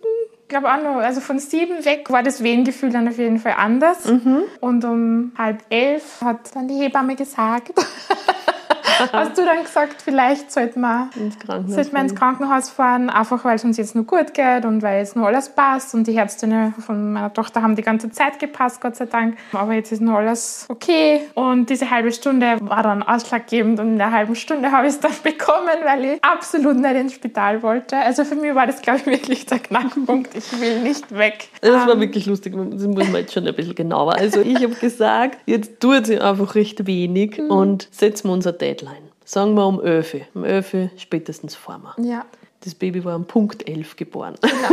glaube auch noch, also von sieben weg war das Wehengefühl dann auf jeden Fall anders. Mhm. Und um halb elf hat dann die Hebamme gesagt, [LAUGHS] hast du dann gesagt, vielleicht sollten wir ins Krankenhaus, sollte man ins Krankenhaus fahren, einfach weil es uns jetzt nur gut geht und weil jetzt nur alles passt. Und die Herztöne von meiner Tochter haben die ganze Zeit gepasst, Gott sei Dank. Aber jetzt ist nur alles okay. Und diese halbe Stunde war dann ausschlaggebend. Und in der halben Stunde habe ich es dann [LAUGHS] bekommen, weil ich absolut nicht ins Spital wollte. Also für mich war das, glaube ich, wirklich der Knackpunkt. Ich will nicht weg.
Das war ähm, wirklich lustig. Das muss man jetzt schon ein bisschen genauer. Also ich habe gesagt, jetzt tut sie einfach recht wenig mhm. und setzen wir unser Deadline. Sagen wir um 11 Um 11 spätestens fahren wir.
Ja.
Das Baby war um Punkt 11 geboren. Ja.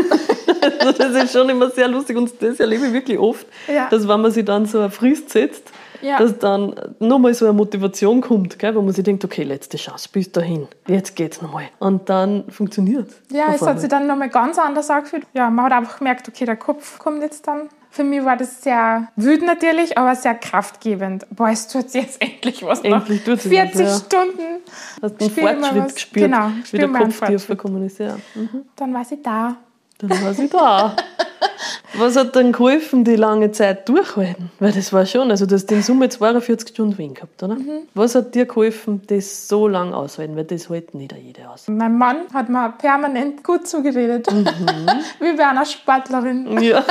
also [LAUGHS] das ist schon immer sehr lustig und das erlebe ich wirklich oft, ja. dass wenn man sich dann so eine Frist setzt, ja. dass dann nochmal so eine Motivation kommt, gell, wo man sich denkt, okay, letzte Chance, bis dahin, jetzt geht's nochmal. Und dann funktioniert es.
Ja, es hat sich dann nochmal ganz anders angefühlt. Ja, man hat einfach gemerkt, okay, der Kopf kommt jetzt dann für mich war das sehr wütend natürlich, aber sehr kraftgebend. Boah, es tut jetzt endlich was endlich nach 40 was, ja. Stunden.
Hast einen Fortschritt gespürt, genau, wie der Kopf dir verkommuniziert.
Mhm. Dann war sie da.
Dann war sie da. [LAUGHS] [LAUGHS] Was hat dann geholfen, die lange Zeit durchhalten? Weil das war schon, also du hast in Summe 42 Stunden Wien gehabt, oder? Mhm. Was hat dir geholfen, das so lange aushalten? Weil das hält nicht jeder aus.
Mein Mann hat mir permanent gut zugeredet. Mhm. [LAUGHS] Wie bei einer Sportlerin. Ja.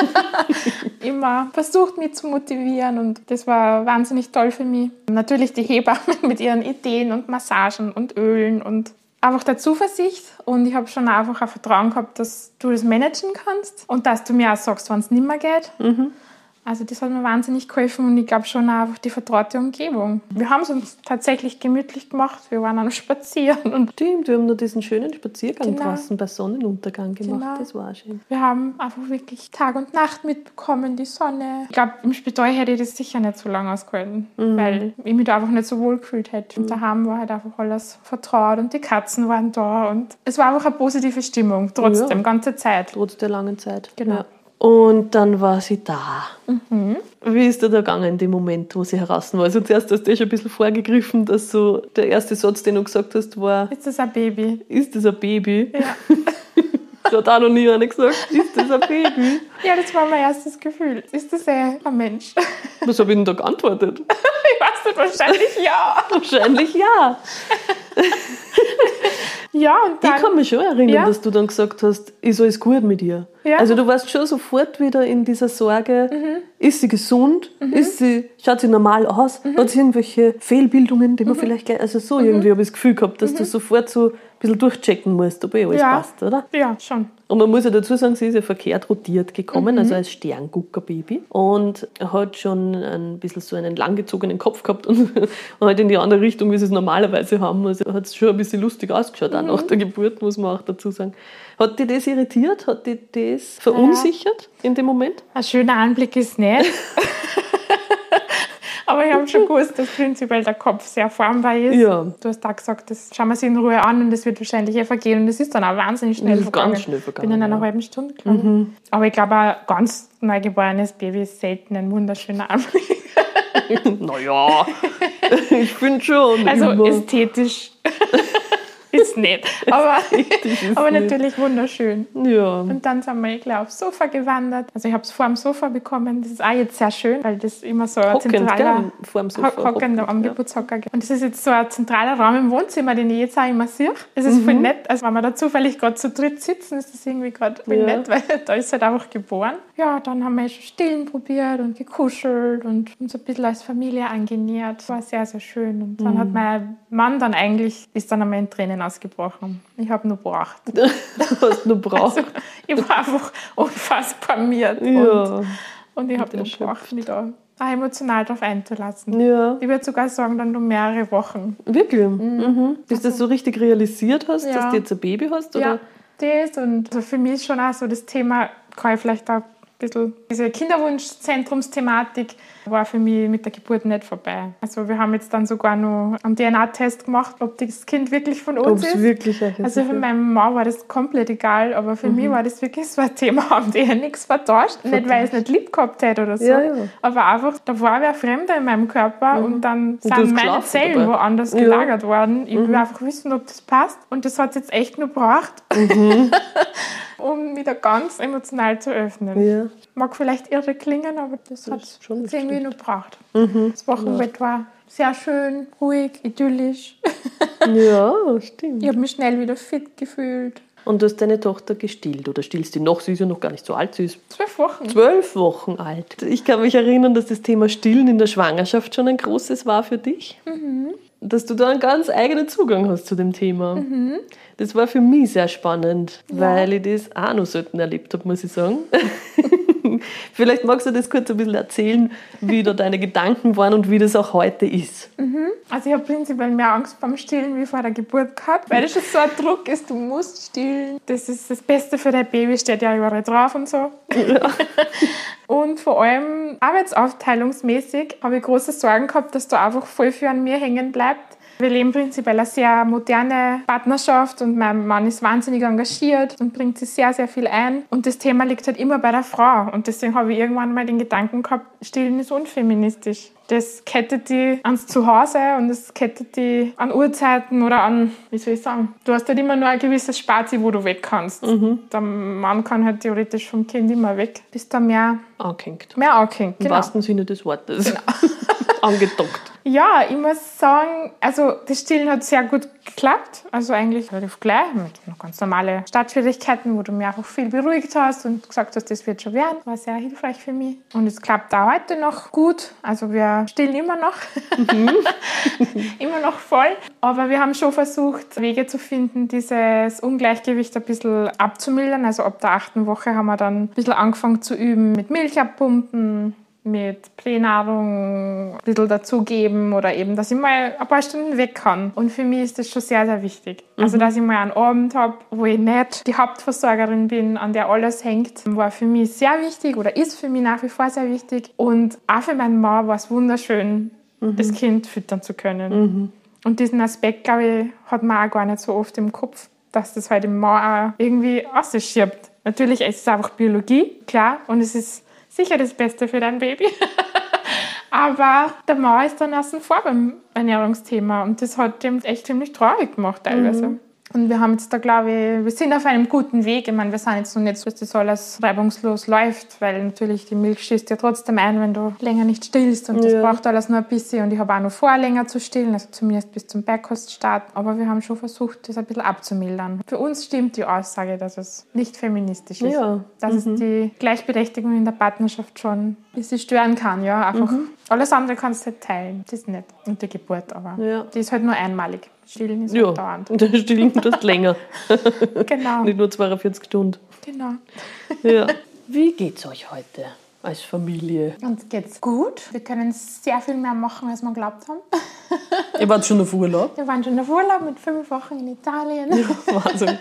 [LAUGHS] Immer versucht, mich zu motivieren und das war wahnsinnig toll für mich. Natürlich die Hebammen mit ihren Ideen und Massagen und Ölen und einfach der Zuversicht und ich habe schon einfach ein Vertrauen gehabt, dass du das managen kannst und dass du mir auch sagst, wann es nicht mehr geht. Mhm. Also das hat mir wahnsinnig geholfen und ich glaube schon auch einfach die vertraute Umgebung. Wir haben es uns tatsächlich gemütlich gemacht. Wir waren noch [LAUGHS] spazieren. Und
Stimmt, wir haben noch diesen schönen Spaziergang genau. draußen bei Sonnenuntergang gemacht. Genau. Das war schön.
Wir haben einfach wirklich Tag und Nacht mitbekommen, die Sonne. Ich glaube, im Spital hätte ich das sicher nicht so lange ausgehalten, mhm. weil ich mich da einfach nicht so wohl gefühlt hätte. Und mhm. daheim war halt einfach alles vertraut und die Katzen waren da und es war einfach eine positive Stimmung, trotzdem, ja. ganze Zeit.
Trotz der langen Zeit. Genau. Ja. Und dann war sie da. Mhm. Wie ist dir da gegangen in dem Moment, wo sie heraus war? Also zuerst hast du eh schon ein bisschen vorgegriffen, dass so der erste Satz, den du gesagt hast, war...
Ist das ein Baby?
Ist das ein Baby? Ja. das [LAUGHS] hat auch noch nie einer gesagt. Ist das ein Baby?
Ja, das war mein erstes Gefühl. Ist das ein, Mensch? [LAUGHS]
Was habe ich denn da geantwortet? [LAUGHS]
ich weiß nicht, wahrscheinlich ja.
wahrscheinlich ja.
Ja, und dann,
ich kann mich schon erinnern, ja. dass du dann gesagt hast, ist alles gut mit ihr. Ja. Also du warst schon sofort wieder in dieser Sorge, mhm. ist sie gesund, mhm. ist sie, schaut sie normal aus, mhm. hat sie irgendwelche Fehlbildungen, die man mhm. vielleicht gleich, also so irgendwie mhm. habe ich das Gefühl gehabt, dass du mhm. sofort so ein bisschen durchchecken musst, ob eh alles ja. passt, oder?
Ja, schon.
Und man muss ja dazu sagen, sie ist ja verkehrt rotiert gekommen, also als Sternguckerbaby. Und hat schon ein bisschen so einen langgezogenen Kopf gehabt und, [LAUGHS] und halt in die andere Richtung, wie sie es normalerweise haben. Also hat es schon ein bisschen lustig ausgeschaut, auch nach der Geburt, muss man auch dazu sagen. Hat dich das irritiert? Hat dich das verunsichert ja. in dem Moment?
Ein schöner Anblick ist nicht. [LAUGHS] Aber ich habe schon gewusst, dass prinzipiell der Kopf sehr formbar ist. Ja. Du hast da gesagt, das schauen wir sich in Ruhe an und das wird wahrscheinlich eh vergehen. Und es ist dann auch wahnsinnig schnell vergangen. Ganz schnell vergangen. Bin in einer ja. halben Stunde, glaube mhm. Aber ich glaube, ein ganz neugeborenes Baby ist selten ein wunderschöner Anblick. [LAUGHS]
naja, ich finde schon.
Also immer. ästhetisch [LAUGHS] ist nett. [LAUGHS] Aber, aber natürlich wunderschön. Ja. Und dann sind wir, ich glaube, aufs Sofa gewandert. Also ich habe es vor dem Sofa bekommen. Das ist auch jetzt sehr schön, weil das immer so ein hockend, zentraler...
vor dem Sofa.
Hockend am Geburtshocker. Und das ist jetzt so ein zentraler Raum im Wohnzimmer, den ich jetzt auch immer sehe. Es ist mhm. voll nett. Also wenn wir da zufällig gerade zu dritt sitzen, ist das irgendwie gerade voll ja. nett, weil [LAUGHS] da ist halt einfach geboren. Ja, dann haben wir schon Stillen probiert und gekuschelt und uns ein bisschen als Familie angenähert. War sehr, sehr schön. Und dann mhm. hat mein Mann dann eigentlich, ist dann einmal in Tränen ausgebrochen. Ich habe nur gebracht. [LAUGHS]
du hast nur gebraucht. Also,
ich war einfach unfassbar miert. Ja. Und, und ich habe nur gebraucht, mich da emotional darauf einzulassen. Ja. Ich würde sogar sagen, dann nur mehrere Wochen.
Wirklich? Mhm. Mhm. Bis also, du das so richtig realisiert hast, ja. dass du jetzt ein Baby hast? Oder?
Ja, das. Und also für mich ist schon auch so das Thema, kann ich vielleicht auch bisschen diese Kinderwunschzentrumsthematik war für mich mit der Geburt nicht vorbei. Also wir haben jetzt dann sogar noch einen DNA-Test gemacht, ob das Kind wirklich von uns Ob's ist.
Wirklich
also für meine Mama war das komplett egal, aber für mhm. mich war das wirklich so ein Thema, [LAUGHS] haben die ja nichts vertauscht. vertauscht. Nicht, weil ich es nicht lieb gehabt hätte oder so, ja, ja. aber einfach, da war wer Fremder in meinem Körper mhm. und dann und sind meine Zellen dabei. woanders ja. gelagert worden. Ich mhm. will einfach wissen, ob das passt und das hat es jetzt echt nur gebraucht. Mhm. [LAUGHS] um wieder ganz emotional zu öffnen. Ja. Mag vielleicht irre klingen, aber das, das hat es irgendwie nur gebraucht. Mhm. Das Wochenbett ja. war sehr schön, ruhig, idyllisch. [LAUGHS]
ja, stimmt.
Ich habe mich schnell wieder fit gefühlt.
Und du hast deine Tochter gestillt oder stillst die noch? Sie ist ja noch gar nicht so alt. Sie ist
zwölf Wochen.
Zwölf Wochen alt. Ich kann mich erinnern, dass das Thema Stillen in der Schwangerschaft schon ein großes war für dich. Mhm dass du da einen ganz eigenen Zugang hast zu dem Thema. Mhm. Das war für mich sehr spannend, ja. weil ich das auch noch selten erlebt habe, muss ich sagen. [LAUGHS] Vielleicht magst du das kurz ein bisschen erzählen, wie da deine Gedanken waren und wie das auch heute ist.
Mhm. Also ich habe prinzipiell mehr Angst beim Stillen wie vor der Geburt gehabt, weil das schon so ein Druck ist, du musst stillen. Das ist das Beste für dein Baby, steht ja überall drauf und so. Ja. [LAUGHS] und vor allem arbeitsaufteilungsmäßig habe ich große Sorgen gehabt, dass da einfach voll viel an mir hängen bleibt wir leben prinzipiell eine sehr moderne Partnerschaft und mein Mann ist wahnsinnig engagiert und bringt sich sehr, sehr viel ein. Und das Thema liegt halt immer bei der Frau. Und deswegen habe ich irgendwann mal den Gedanken gehabt, Stillen ist unfeministisch. Das kettet die ans Zuhause und das kettet die an Uhrzeiten oder an, wie soll ich sagen, du hast halt immer nur ein gewisses Spazi, wo du weg kannst. Mhm. Der Mann kann halt theoretisch vom Kind immer weg, bis da mehr
angehängt.
Mehr angehängt,
genau. Im wahrsten Sinne des Wortes. Genau. [LAUGHS] Angedockt.
Ja, ich muss sagen, also das Stillen hat sehr gut geklappt. Also eigentlich relativ gleich mit ganz normale Startschwierigkeiten, wo du mir einfach viel beruhigt hast und gesagt hast, das wird schon werden. War sehr hilfreich für mich. Und es klappt auch heute noch gut. Also wir stillen immer noch. Mhm. [LAUGHS] immer noch voll. Aber wir haben schon versucht, Wege zu finden, dieses Ungleichgewicht ein bisschen abzumildern. Also ab der achten Woche haben wir dann ein bisschen angefangen zu üben mit Milch abpumpen, mit Pränahrung ein bisschen dazugeben oder eben, dass ich mal ein paar Stunden weg kann. Und für mich ist das schon sehr, sehr wichtig. Also, mhm. dass ich mal einen Abend habe, wo ich nicht die Hauptversorgerin bin, an der alles hängt, war für mich sehr wichtig oder ist für mich nach wie vor sehr wichtig. Und auch für meinen Mann war es wunderschön, mhm. das Kind füttern zu können. Mhm. Und diesen Aspekt, glaube ich, hat man auch gar nicht so oft im Kopf, dass das halt im Mann auch irgendwie ausschiebt. Natürlich ist es einfach Biologie, klar, und es ist sicher das Beste für dein Baby. [LAUGHS] Aber der Mann ist dann außen vor beim Ernährungsthema und das hat dem echt ziemlich traurig gemacht teilweise. Mhm. Und wir haben jetzt da, glaube ich, wir sind auf einem guten Weg. Ich meine, wir sind jetzt noch nicht so, dass das alles reibungslos läuft, weil natürlich die Milch schießt ja trotzdem ein, wenn du länger nicht stillst. Und das ja. braucht alles nur ein bisschen. Und ich habe auch noch vor, länger zu stillen, also zumindest bis zum Beikoststart. Aber wir haben schon versucht, das ein bisschen abzumildern. Für uns stimmt die Aussage, dass es nicht feministisch ist. Ja. Dass mhm. es die Gleichberechtigung in der Partnerschaft schon ein bisschen stören kann. Ja, einfach. Mhm. Alles andere kannst du halt teilen. Das ist nicht. Und die Geburt, aber ja. die ist halt nur einmalig. Stillen ist ja, dauernd. [LAUGHS]
Und Stillen tust länger. [LAUGHS] genau. Nicht nur 42 Stunden.
Genau.
ja. [LAUGHS] Wie geht's euch heute als Familie?
Uns geht's gut. Wir können sehr viel mehr machen, als wir geglaubt haben.
Ihr wart schon auf Urlaub?
Wir waren schon auf Urlaub mit fünf Wochen in Italien. Ja, Wahnsinn.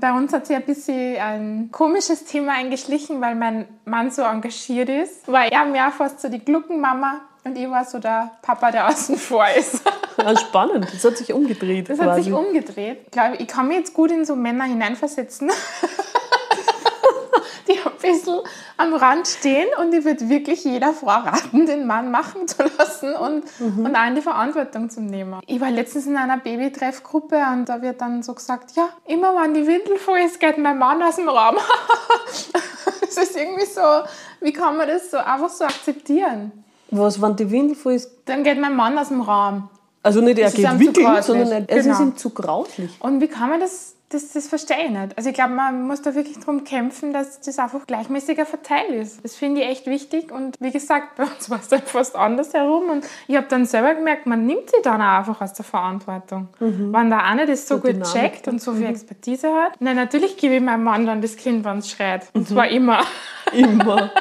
Bei uns hat sich ein bisschen ein komisches Thema eingeschlichen, weil mein Mann so engagiert ist. War er mehr fast so die Gluckenmama und ich war so der Papa, der [LAUGHS] außen vor ist.
Ja, spannend. Das hat sich umgedreht.
Das quasi. hat sich umgedreht. Ich glaube, ich kann mich jetzt gut in so Männer hineinversetzen. [LAUGHS] die ein bisschen am Rand stehen und ich würde wirklich jeder Frau raten, den Mann machen zu lassen und, mhm. und auch in die Verantwortung zu nehmen. Ich war letztens in einer Babytreffgruppe und da wird dann so gesagt, ja, immer wenn die Windel voll ist, geht mein Mann aus dem Raum. [LAUGHS] das ist irgendwie so, wie kann man das so einfach so akzeptieren?
Was, wenn die Windel voll ist?
Dann geht mein Mann aus dem Raum.
Also nicht er geht wickeln, sondern er, genau. es ist ihm zu grauslich.
Und wie kann man das das, das verstehe ich nicht. Also ich glaube, man muss da wirklich darum kämpfen, dass das einfach gleichmäßiger verteilt ist. Das finde ich echt wichtig und wie gesagt, bei uns [LAUGHS] war es dann fast anders herum und ich habe dann selber gemerkt, man nimmt sie dann auch einfach aus der Verantwortung. Mhm. Wenn der eine das so, so gut checkt und so viel mhm. Expertise hat, na, natürlich gebe ich meinem Mann dann das Kind, wenn es schreit. Und mhm. zwar immer.
Immer. [LAUGHS]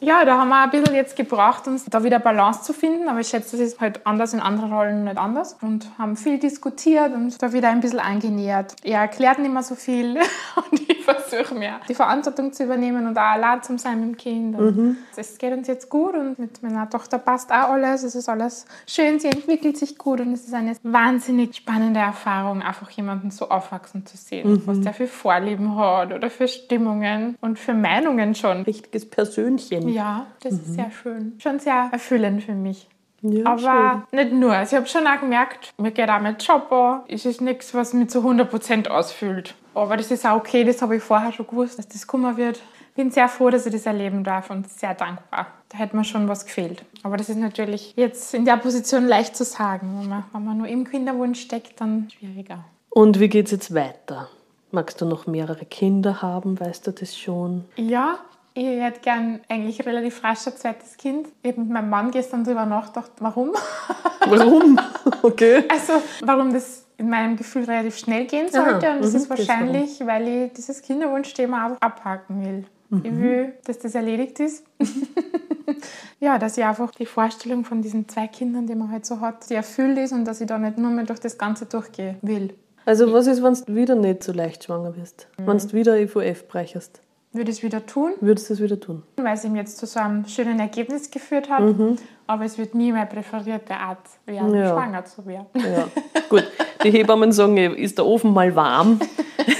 Ja, da haben wir ein bisschen jetzt gebraucht, uns da wieder Balance zu finden, aber ich schätze, das ist halt anders in anderen Rollen nicht anders und haben viel diskutiert und da wieder ein bisschen eingenähert. Er erklärt nicht mehr so viel [LAUGHS] und ich versuche mehr die Verantwortung zu übernehmen und auch allein zu sein mit dem Kind. Mhm. Es geht uns jetzt gut und mit meiner Tochter passt auch alles, es ist alles schön, sie entwickelt sich gut und es ist eine wahnsinnig spannende Erfahrung, einfach jemanden so aufwachsen zu sehen, mhm. was der für Vorlieben hat oder für Stimmungen und für Meinungen schon.
Richtiges Persönchen.
Ja, das mhm. ist sehr schön. Schon sehr erfüllend für mich. Ja, aber schön. nicht nur. Also ich habe schon auch gemerkt, mir geht auch mein Job an. Es ist nichts, was mich zu 100% ausfüllt. Aber das ist auch okay, das habe ich vorher schon gewusst, dass das kommen wird. Ich bin sehr froh, dass ich das erleben darf und sehr dankbar. Da hätte mir schon was gefehlt. Aber das ist natürlich jetzt in der Position leicht zu sagen. Wenn man, wenn man nur im Kinderwunsch steckt, dann schwieriger.
Und wie geht es jetzt weiter? Magst du noch mehrere Kinder haben? Weißt du das schon?
Ja, ich hätte gern eigentlich relativ rasch ein zweites Kind. Ich habe mit meinem Mann gestern darüber nachgedacht, warum.
Warum? [LAUGHS] Okay.
Also, warum das in meinem Gefühl relativ schnell gehen sollte. Aha, und das ist wahrscheinlich, das weil ich dieses Kinderwunschthema einfach abhaken will. Mhm. Ich will, dass das erledigt ist. [LAUGHS] ja, dass ich einfach die Vorstellung von diesen zwei Kindern, die man halt so hat, die erfüllt ist und dass ich da nicht nur mehr durch das Ganze durchgehen will.
Also was ist, wenn du wieder nicht so leicht schwanger bist? Mhm. Wenn du wieder IVF bräuchst?
Würde ich es wieder tun.
Würdest du es wieder tun?
Weil es ihm jetzt zu so einem schönen Ergebnis geführt hat. Mhm. Aber es wird nie meine präferierte Art werden, ja. schwanger zu werden.
Ja. Gut, die Hebammen sagen, ist der Ofen mal warm?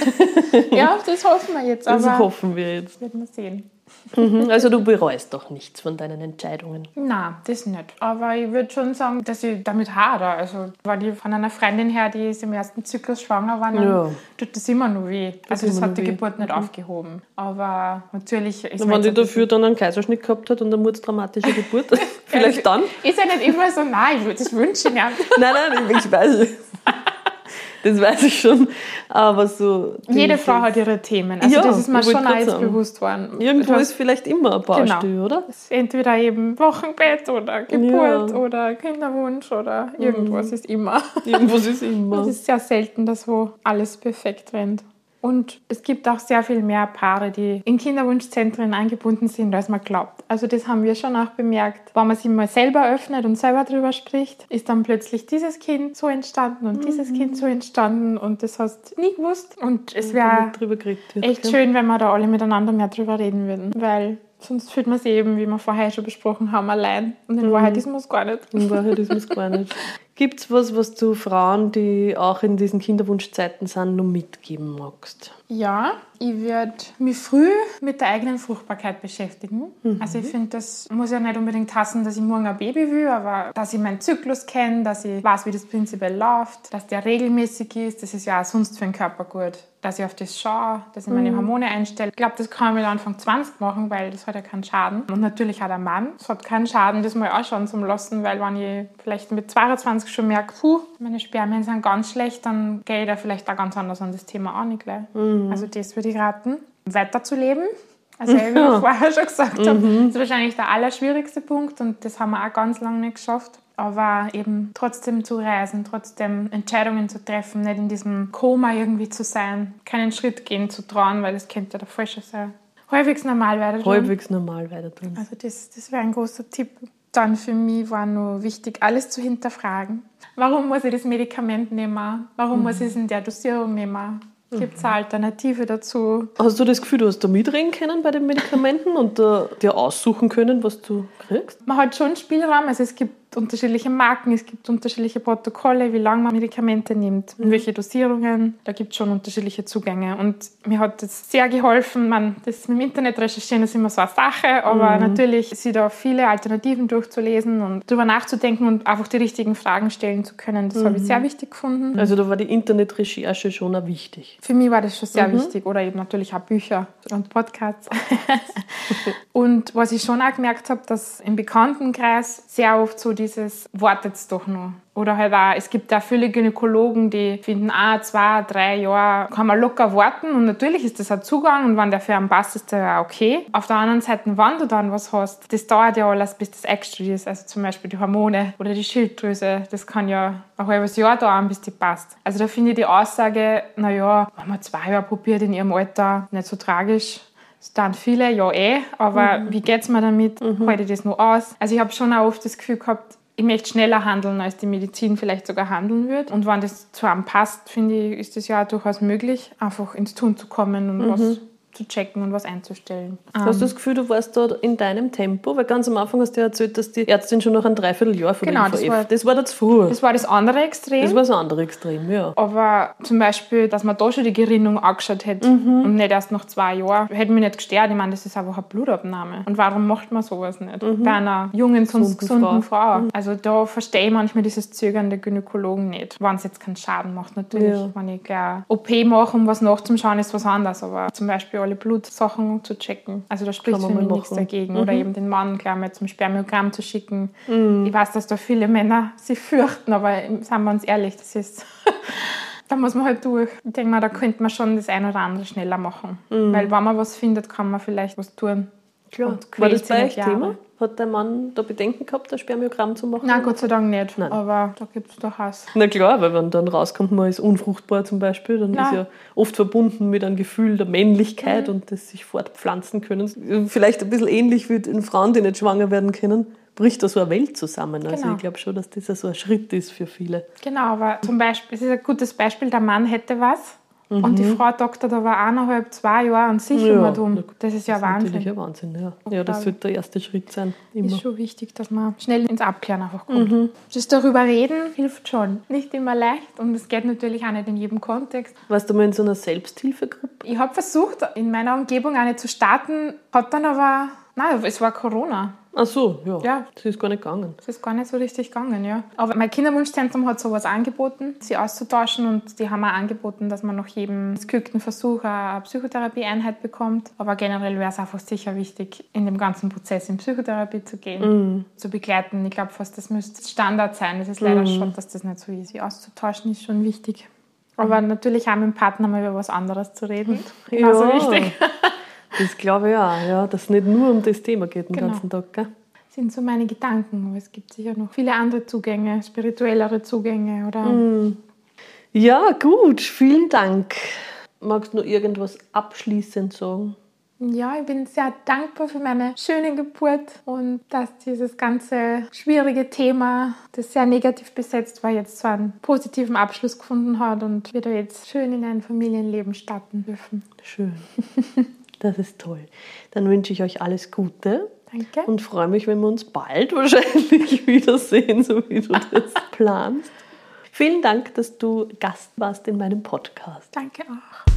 [LAUGHS]
ja, das hoffen wir jetzt.
das hoffen wir jetzt.
Wird man sehen.
Mhm, also du bereust doch nichts von deinen Entscheidungen?
Nein, das nicht. Aber ich würde schon sagen, dass ich damit hadere. Also weil ich von einer Freundin her, die ist im ersten Zyklus schwanger war, ja. tut das immer noch weh. Das also das hat die weh. Geburt nicht mhm. aufgehoben. Aber natürlich
ist Wenn die dafür dann einen Kaiserschnitt gehabt hat und eine dramatische Geburt, [LAUGHS] vielleicht dann?
Ist ja nicht immer so, nein, ich würde das wünschen. Ja. [LAUGHS]
nein, nein, ich weiß [LAUGHS] das weiß ich schon. Aber so.
Jede Frau hat ihre Themen. Also ja, das ist mir schon alles bewusst worden.
Irgendwo hast, ist vielleicht immer ein Baustelle, genau. oder?
Entweder eben Wochenbett oder Geburt ja. oder Kinderwunsch oder irgendwas mhm. ist immer.
Irgendwas ist [LAUGHS] immer.
Es ist sehr selten, dass wo alles perfekt rennt. Und es gibt auch sehr viel mehr Paare, die in Kinderwunschzentren eingebunden sind, als man glaubt. Also das haben wir schon auch bemerkt. Wenn man sich mal selber öffnet und selber drüber spricht, ist dann plötzlich dieses Kind so entstanden und mhm. dieses Kind so entstanden und das hast du nie gewusst. Und es wäre echt schön, wenn wir da alle miteinander mehr drüber reden würden, weil Sonst fühlt man sich eben, wie wir vorher schon besprochen haben, allein. Und in mhm. Wahrheit ist man es gar nicht.
In Wahrheit ist man es gar [LAUGHS] nicht. Gibt es was, was du Frauen, die auch in diesen Kinderwunschzeiten sind, noch mitgeben magst?
Ja, ich würde mich früh mit der eigenen Fruchtbarkeit beschäftigen. Mhm. Also ich finde, das muss ja nicht unbedingt hassen, dass ich morgen ein Baby will, aber dass ich meinen Zyklus kenne, dass ich weiß, wie das prinzipiell läuft, dass der regelmäßig ist, das ist ja auch sonst für den Körper gut. Dass ich auf das schaue, dass ich meine mhm. Hormone einstelle. Ich glaube, das kann ich mit Anfang 20 machen, weil das hat ja keinen Schaden. Und natürlich auch der Mann. Es hat keinen Schaden, das mal anschauen zu lassen, weil wenn ich vielleicht mit 22 schon merke, puh, meine Spermien sind ganz schlecht, dann gehe ich da vielleicht auch ganz anders an das Thema an. Mhm. Also das würde ich raten. Weiterzuleben. Also [LAUGHS] wie wir vorher schon gesagt mhm. habe, ist wahrscheinlich der allerschwierigste Punkt und das haben wir auch ganz lange nicht geschafft. Aber eben trotzdem zu reisen, trotzdem Entscheidungen zu treffen, nicht in diesem Koma irgendwie zu sein, keinen Schritt gehen zu trauen, weil das könnte der falsche sein. Halbwegs normal weiter
tun. Halbwegs normal weiter tun.
Also das, das wäre ein großer Tipp. Dann für mich war nur wichtig, alles zu hinterfragen. Warum muss ich das Medikament nehmen? Warum mhm. muss ich es in der Dosierung nehmen? Gibt es eine Alternative dazu?
Hast du das Gefühl, du hast da mitreden können bei den Medikamenten und dir aussuchen können, was du kriegst?
Man hat schon Spielraum. Also es gibt unterschiedliche Marken, es gibt unterschiedliche Protokolle, wie lange man Medikamente nimmt, mhm. welche Dosierungen. Da gibt es schon unterschiedliche Zugänge. Und mir hat das sehr geholfen. Man, das mit dem Internet recherchieren ist immer so eine Sache, aber mhm. natürlich sich da viele Alternativen durchzulesen und darüber nachzudenken und einfach die richtigen Fragen stellen zu können, das mhm. habe ich sehr wichtig gefunden.
Also da war die Internetrecherche schon auch wichtig.
Für mich war das schon sehr mhm. wichtig. Oder eben natürlich auch Bücher und Podcasts. [LAUGHS] und was ich schon auch gemerkt habe, dass im Bekanntenkreis sehr oft so dieses wartet's doch noch. Oder halt auch, es gibt auch viele Gynäkologen, die finden, ah, zwei, drei Jahre kann man locker warten und natürlich ist das ein Zugang und wenn der für einen passt, ist der ja okay. Auf der anderen Seite, wenn du dann was hast, das dauert ja alles, bis das extra ist. Also zum Beispiel die Hormone oder die Schilddrüse, das kann ja ein halbes Jahr dauern, bis die passt. Also da finde ich die Aussage, naja, wenn man zwei Jahre probiert in ihrem Alter, nicht so tragisch. Es dann viele, ja eh, aber mhm. wie geht es mir damit? Mhm. Halte ich das noch aus? Also ich habe schon auch oft das Gefühl gehabt, ich möchte schneller handeln, als die Medizin vielleicht sogar handeln wird. Und wenn das zu einem passt, finde ich, ist es ja durchaus möglich, einfach ins Tun zu kommen und mhm. was zu checken und was einzustellen.
Hast du ähm. das Gefühl, du warst dort in deinem Tempo? Weil ganz am Anfang hast du ja erzählt, dass die Ärztin schon noch ein Dreivierteljahr von
genau,
das
war,
das war das früher.
Das war das andere Extrem.
Das war das andere Extrem, ja.
Aber zum Beispiel, dass man da schon die Gerinnung angeschaut hätte mhm. und nicht erst nach zwei Jahren, hätte mich nicht gestört. Ich meine, das ist einfach eine Blutabnahme. Und warum macht man sowas nicht? Mhm. Bei einer jungen, sonst gesunden Frau. Frau. Mhm. Also da verstehe ich manchmal dieses Zögern der Gynäkologen nicht. Wenn es jetzt keinen Schaden macht, natürlich. Ja. Wenn ich gleich OP mache, um was nachzuschauen, ist was anderes. Aber zum Beispiel alle Blutsachen zu checken. Also da spricht für mich nichts dagegen. Mhm. Oder eben den Mann gleich mal zum Spermiogramm zu schicken. Mhm. Ich weiß, dass da viele Männer sich fürchten, aber seien wir uns ehrlich, das ist... [LAUGHS] da muss man halt durch. Ich denke mal, da könnte man schon das eine oder andere schneller machen. Mhm. Weil wenn man was findet, kann man vielleicht was tun.
Klar. War das bei euch Thema? Hat der Mann da Bedenken gehabt, ein Spermiogramm zu machen?
Nein, Gott sei Dank nicht. Nein. Aber da gibt es doch Hass.
Na klar, weil wenn dann rauskommt, man ist unfruchtbar zum Beispiel, dann Nein. ist ja oft verbunden mit einem Gefühl der Männlichkeit mhm. und des sich fortpflanzen können. Vielleicht ein bisschen ähnlich wie in Frauen, die nicht schwanger werden können bricht da so eine Welt zusammen. Also genau. ich glaube schon, dass das so ein Schritt ist für viele.
Genau, aber zum Beispiel, es ist ein gutes Beispiel, der Mann hätte was Mhm. Und die mhm. Frau Doktor, da war eineinhalb, zwei Jahre an sich ja, immer dumm. Das ist ja
das
Wahnsinn.
Ist natürlich ein Wahnsinn, ja. Ja, das sollte der erste Schritt sein.
Immer. Ist schon wichtig, dass man schnell ins Abklären einfach kommt. Mhm. Das darüber reden hilft schon. Nicht immer leicht und es geht natürlich auch nicht in jedem Kontext.
Warst du mal in so einer Selbsthilfegruppe?
Ich habe versucht, in meiner Umgebung eine zu starten, hat dann aber, nein, es war Corona.
Ach so, ja. ja. Das ist gar nicht gegangen.
Das ist gar nicht so richtig gegangen, ja. Aber mein Kinderwunschzentrum hat sowas angeboten, sie auszutauschen und die haben auch angeboten, dass man nach jedem missglückten Versuch eine Psychotherapie-Einheit bekommt. Aber generell wäre es einfach sicher wichtig, in dem ganzen Prozess in Psychotherapie zu gehen, mm. zu begleiten. Ich glaube fast, das müsste Standard sein. Das ist leider mm. schon, dass das nicht so easy auszutauschen ist, schon wichtig. Aber natürlich auch mit dem Partner mal über was anderes zu reden. [LAUGHS] Genauso ja. wichtig. [LAUGHS]
Das glaube ich auch, ja, dass es nicht nur um das Thema geht den genau. ganzen Tag. Gell?
Das sind so meine Gedanken, aber es gibt sicher noch viele andere Zugänge, spirituellere Zugänge oder.
Mm. Ja, gut, vielen Dank. magst du nur irgendwas abschließend sagen?
Ja, ich bin sehr dankbar für meine schöne Geburt und dass dieses ganze schwierige Thema, das sehr negativ besetzt war, jetzt so einen positiven Abschluss gefunden hat und wir da jetzt schön in ein Familienleben starten dürfen.
Schön. [LAUGHS] Das ist toll. Dann wünsche ich euch alles Gute.
Danke.
Und freue mich, wenn wir uns bald [LAUGHS] wahrscheinlich wiedersehen, so wie du das [LAUGHS] planst. Vielen Dank, dass du Gast warst in meinem Podcast.
Danke auch.